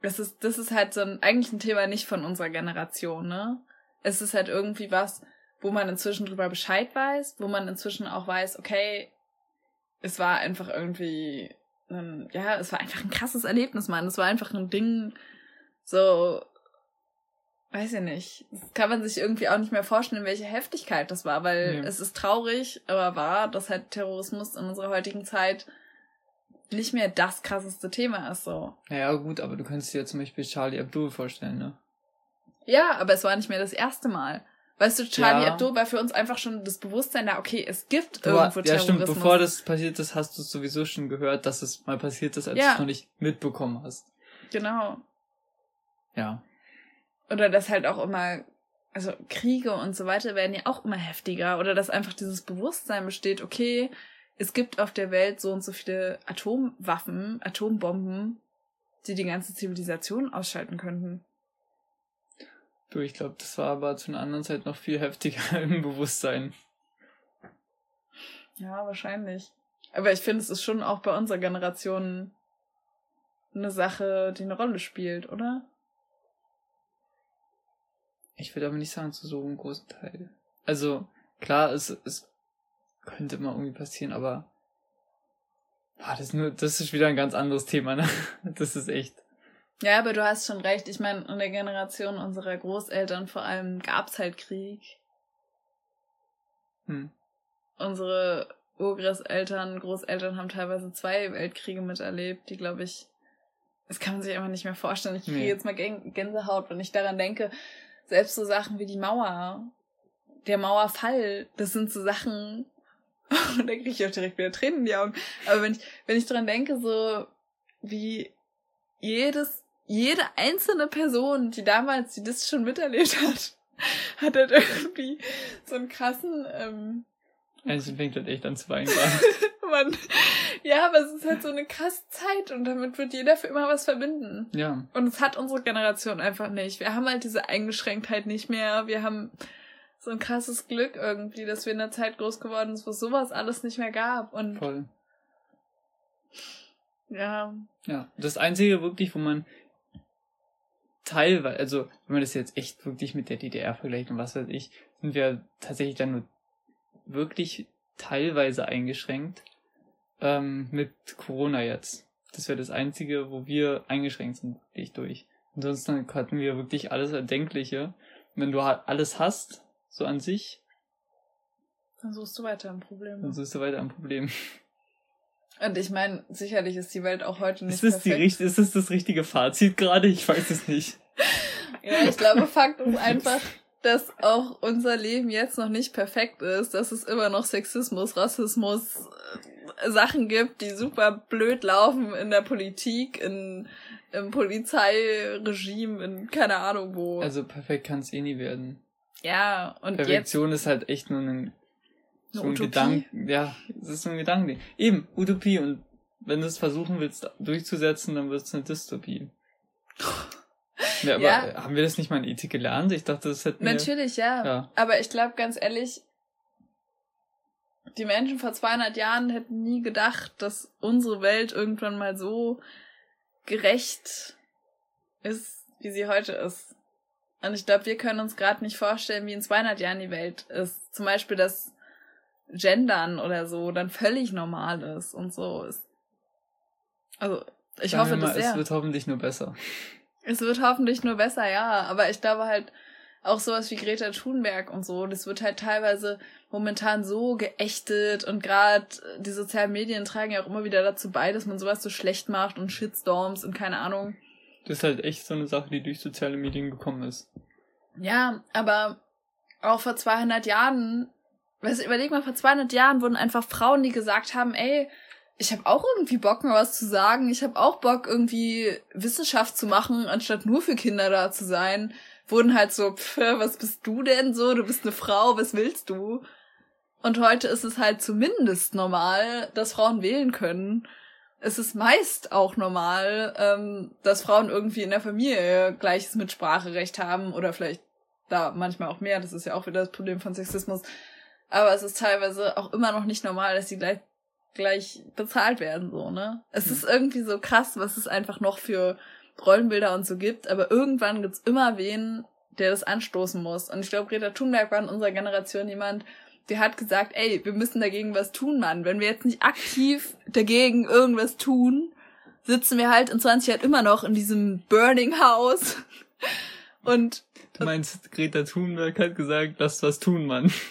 A: das ist, das ist halt so ein, eigentlich ein Thema nicht von unserer Generation, ne? Es ist halt irgendwie was, wo man inzwischen drüber Bescheid weiß, wo man inzwischen auch weiß, okay, es war einfach irgendwie, ein, ja, es war einfach ein krasses Erlebnis, Mann. Es war einfach ein Ding, so, weiß ich nicht. Das kann man sich irgendwie auch nicht mehr vorstellen, welche Heftigkeit das war, weil ja. es ist traurig, aber wahr, dass halt Terrorismus in unserer heutigen Zeit nicht mehr das krasseste Thema ist, so.
B: Naja, gut, aber du kannst dir zum Beispiel Charlie Abdul vorstellen, ne?
A: Ja, aber es war nicht mehr das erste Mal. Weißt du, Charlie ja. Hebdo war für uns einfach schon das Bewusstsein da, okay, es gibt du, irgendwo
B: Ja, stimmt. Bevor das passiert ist, hast du es sowieso schon gehört, dass es mal passiert ist, als ja. du es noch nicht mitbekommen hast.
A: Genau.
B: Ja.
A: Oder dass halt auch immer, also Kriege und so weiter werden ja auch immer heftiger. Oder dass einfach dieses Bewusstsein besteht, okay, es gibt auf der Welt so und so viele Atomwaffen, Atombomben, die die ganze Zivilisation ausschalten könnten.
B: Du, ich glaube, das war aber zu einer anderen Zeit noch viel heftiger im Bewusstsein.
A: Ja, wahrscheinlich. Aber ich finde, es ist schon auch bei unserer Generation eine Sache, die eine Rolle spielt, oder?
B: Ich würde aber nicht sagen, zu so einem großen Teil. Also, klar, es, es könnte immer irgendwie passieren, aber ah, das, ist nur, das ist wieder ein ganz anderes Thema, ne? Das ist echt.
A: Ja, aber du hast schon recht. Ich meine, in der Generation unserer Großeltern vor allem gab's halt Krieg. Hm. Unsere Urgroßeltern, Großeltern haben teilweise zwei Weltkriege miterlebt, die, glaube ich, das kann man sich einfach nicht mehr vorstellen. Ich kriege nee. jetzt mal Gänsehaut, wenn ich daran denke. Selbst so Sachen wie die Mauer, der Mauerfall, das sind so Sachen, da kriege ich auch direkt wieder Tränen in die Augen. Aber wenn ich, wenn ich dran denke, so wie jedes jede einzelne Person, die damals die das schon miterlebt hat, hat halt irgendwie so einen krassen. Ähm,
B: Einzeln fängt halt echt an zu weinen
A: ja, aber es ist halt so eine krasse Zeit und damit wird jeder für immer was verbinden.
B: Ja.
A: Und es hat unsere Generation einfach nicht. Wir haben halt diese Eingeschränktheit nicht mehr. Wir haben so ein krasses Glück irgendwie, dass wir in einer Zeit groß geworden sind, wo es sowas alles nicht mehr gab. Und
B: Voll.
A: Ja.
B: Ja. Das Einzige wirklich, wo man teilweise, also wenn man das jetzt echt wirklich mit der DDR vergleicht und was weiß ich, sind wir tatsächlich dann nur wirklich teilweise eingeschränkt ähm, mit Corona jetzt. Das wäre das Einzige, wo wir eingeschränkt sind, wirklich durch. Ansonsten hatten wir wirklich alles Erdenkliche. wenn du alles hast, so an sich.
A: Dann suchst du weiter ein Problem.
B: Dann suchst du weiter ein Problem.
A: Und ich meine, sicherlich ist die Welt auch heute
B: nicht ist das perfekt. Die, ist das das richtige Fazit gerade? Ich weiß es nicht.
A: ja, ich glaube, Fakt ist einfach, dass auch unser Leben jetzt noch nicht perfekt ist, dass es immer noch Sexismus, Rassismus, äh, Sachen gibt, die super blöd laufen in der Politik, in, im Polizeiregime, in keine Ahnung wo.
B: Also perfekt kann es eh nie werden.
A: Ja, und
B: Perfektion jetzt, ist halt echt nur ein, so ein Gedanken. Ja, es ist so ein Gedanke. Eben, Utopie. Und wenn du es versuchen willst durchzusetzen, dann wird es eine Dystopie. Ja, aber ja. haben wir das nicht mal in Ethik gelernt? Ich dachte, das hätten
A: Natürlich,
B: wir...
A: ja. ja. Aber ich glaube, ganz ehrlich, die Menschen vor 200 Jahren hätten nie gedacht, dass unsere Welt irgendwann mal so gerecht ist, wie sie heute ist. Und ich glaube, wir können uns gerade nicht vorstellen, wie in 200 Jahren die Welt ist. Zum Beispiel, dass Gendern oder so dann völlig normal ist und so ist. Also, ich
B: Sagen hoffe, mal, das sehr. Es wird hoffentlich nur besser.
A: Es wird hoffentlich nur besser, ja. Aber ich glaube halt, auch sowas wie Greta Thunberg und so, das wird halt teilweise momentan so geächtet und gerade die sozialen Medien tragen ja auch immer wieder dazu bei, dass man sowas so schlecht macht und Shitstorms und keine Ahnung.
B: Das ist halt echt so eine Sache, die durch soziale Medien gekommen ist.
A: Ja, aber auch vor 200 Jahren, weißt du, überleg mal, vor 200 Jahren wurden einfach Frauen, die gesagt haben, ey, ich habe auch irgendwie Bock, mal was zu sagen. Ich habe auch Bock, irgendwie Wissenschaft zu machen, anstatt nur für Kinder da zu sein. Wurden halt so, pff, was bist du denn so? Du bist eine Frau, was willst du? Und heute ist es halt zumindest normal, dass Frauen wählen können. Es ist meist auch normal, ähm, dass Frauen irgendwie in der Familie gleiches Mitspracherecht haben oder vielleicht da manchmal auch mehr. Das ist ja auch wieder das Problem von Sexismus. Aber es ist teilweise auch immer noch nicht normal, dass sie gleich gleich bezahlt werden, so, ne? Es hm. ist irgendwie so krass, was es einfach noch für Rollenbilder und so gibt, aber irgendwann gibt's immer wen, der das anstoßen muss. Und ich glaube, Greta Thunberg war in unserer Generation jemand, der hat gesagt, ey, wir müssen dagegen was tun, Mann. Wenn wir jetzt nicht aktiv dagegen irgendwas tun, sitzen wir halt in 20 Jahren immer noch in diesem Burning House. Und.
B: Du meinst, Greta Thunberg hat gesagt, lass was tun, Mann.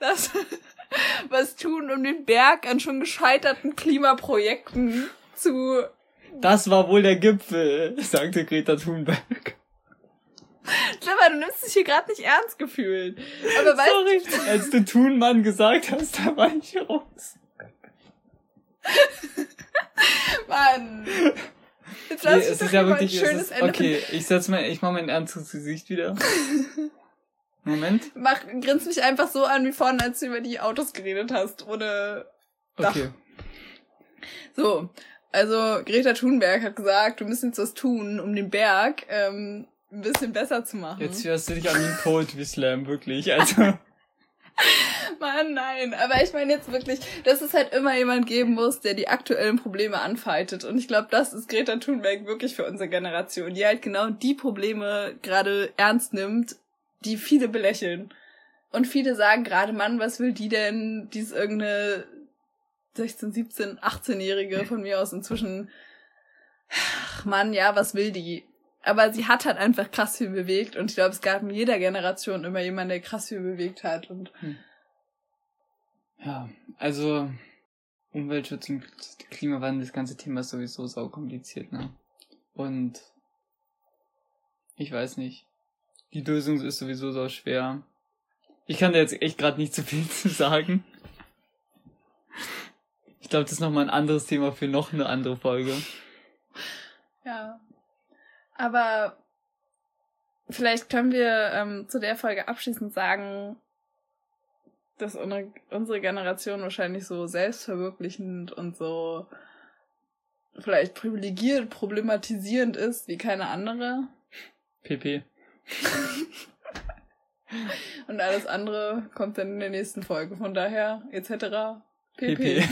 A: Lass, was tun, um den Berg an schon gescheiterten Klimaprojekten zu.
B: Das war wohl der Gipfel, sagte Greta Thunberg.
A: Schlimmer, du nimmst dich hier gerade nicht ernst gefühlt. Aber weißt
B: Sorry, als du Thunmann gesagt hast, da war ich raus.
A: Mann. Jetzt lass nee, es ist ja wirklich,
B: ein schönes ist, Okay, ich setz mal, ich mach mein ernstes Gesicht wieder. Moment.
A: Mach, grinst mich einfach so an wie vorhin, als du über die Autos geredet hast, ohne Dach. Okay. So, also Greta Thunberg hat gesagt, du müssen jetzt was tun, um den Berg ähm, ein bisschen besser zu machen.
B: Jetzt hörst du dich an wie ein Poetry Slam, wirklich. Also.
A: Mann, nein. Aber ich meine jetzt wirklich, dass es halt immer jemand geben muss, der die aktuellen Probleme anfaltet. Und ich glaube, das ist Greta Thunberg wirklich für unsere Generation, die halt genau die Probleme gerade ernst nimmt die viele belächeln. Und viele sagen gerade, Mann, was will die denn? Die ist irgendeine 16, 17, 18-Jährige von mir aus inzwischen. Ach, Mann, ja, was will die? Aber sie hat halt einfach krass viel bewegt und ich glaube, es gab in jeder Generation immer jemanden, der krass viel bewegt hat und. Hm.
B: Ja, also Umweltschutz und Klimawandel, das ganze Thema ist sowieso sau kompliziert, ne? Und ich weiß nicht die Lösung ist sowieso so schwer. Ich kann da jetzt echt gerade nicht zu viel zu sagen. Ich glaube, das ist nochmal ein anderes Thema für noch eine andere Folge.
A: Ja. Aber vielleicht können wir ähm, zu der Folge abschließend sagen, dass unsere Generation wahrscheinlich so selbstverwirklichend und so vielleicht privilegiert, problematisierend ist wie keine andere.
B: PP.
A: Und alles andere kommt dann in der nächsten Folge. Von daher, etc. pp. pp.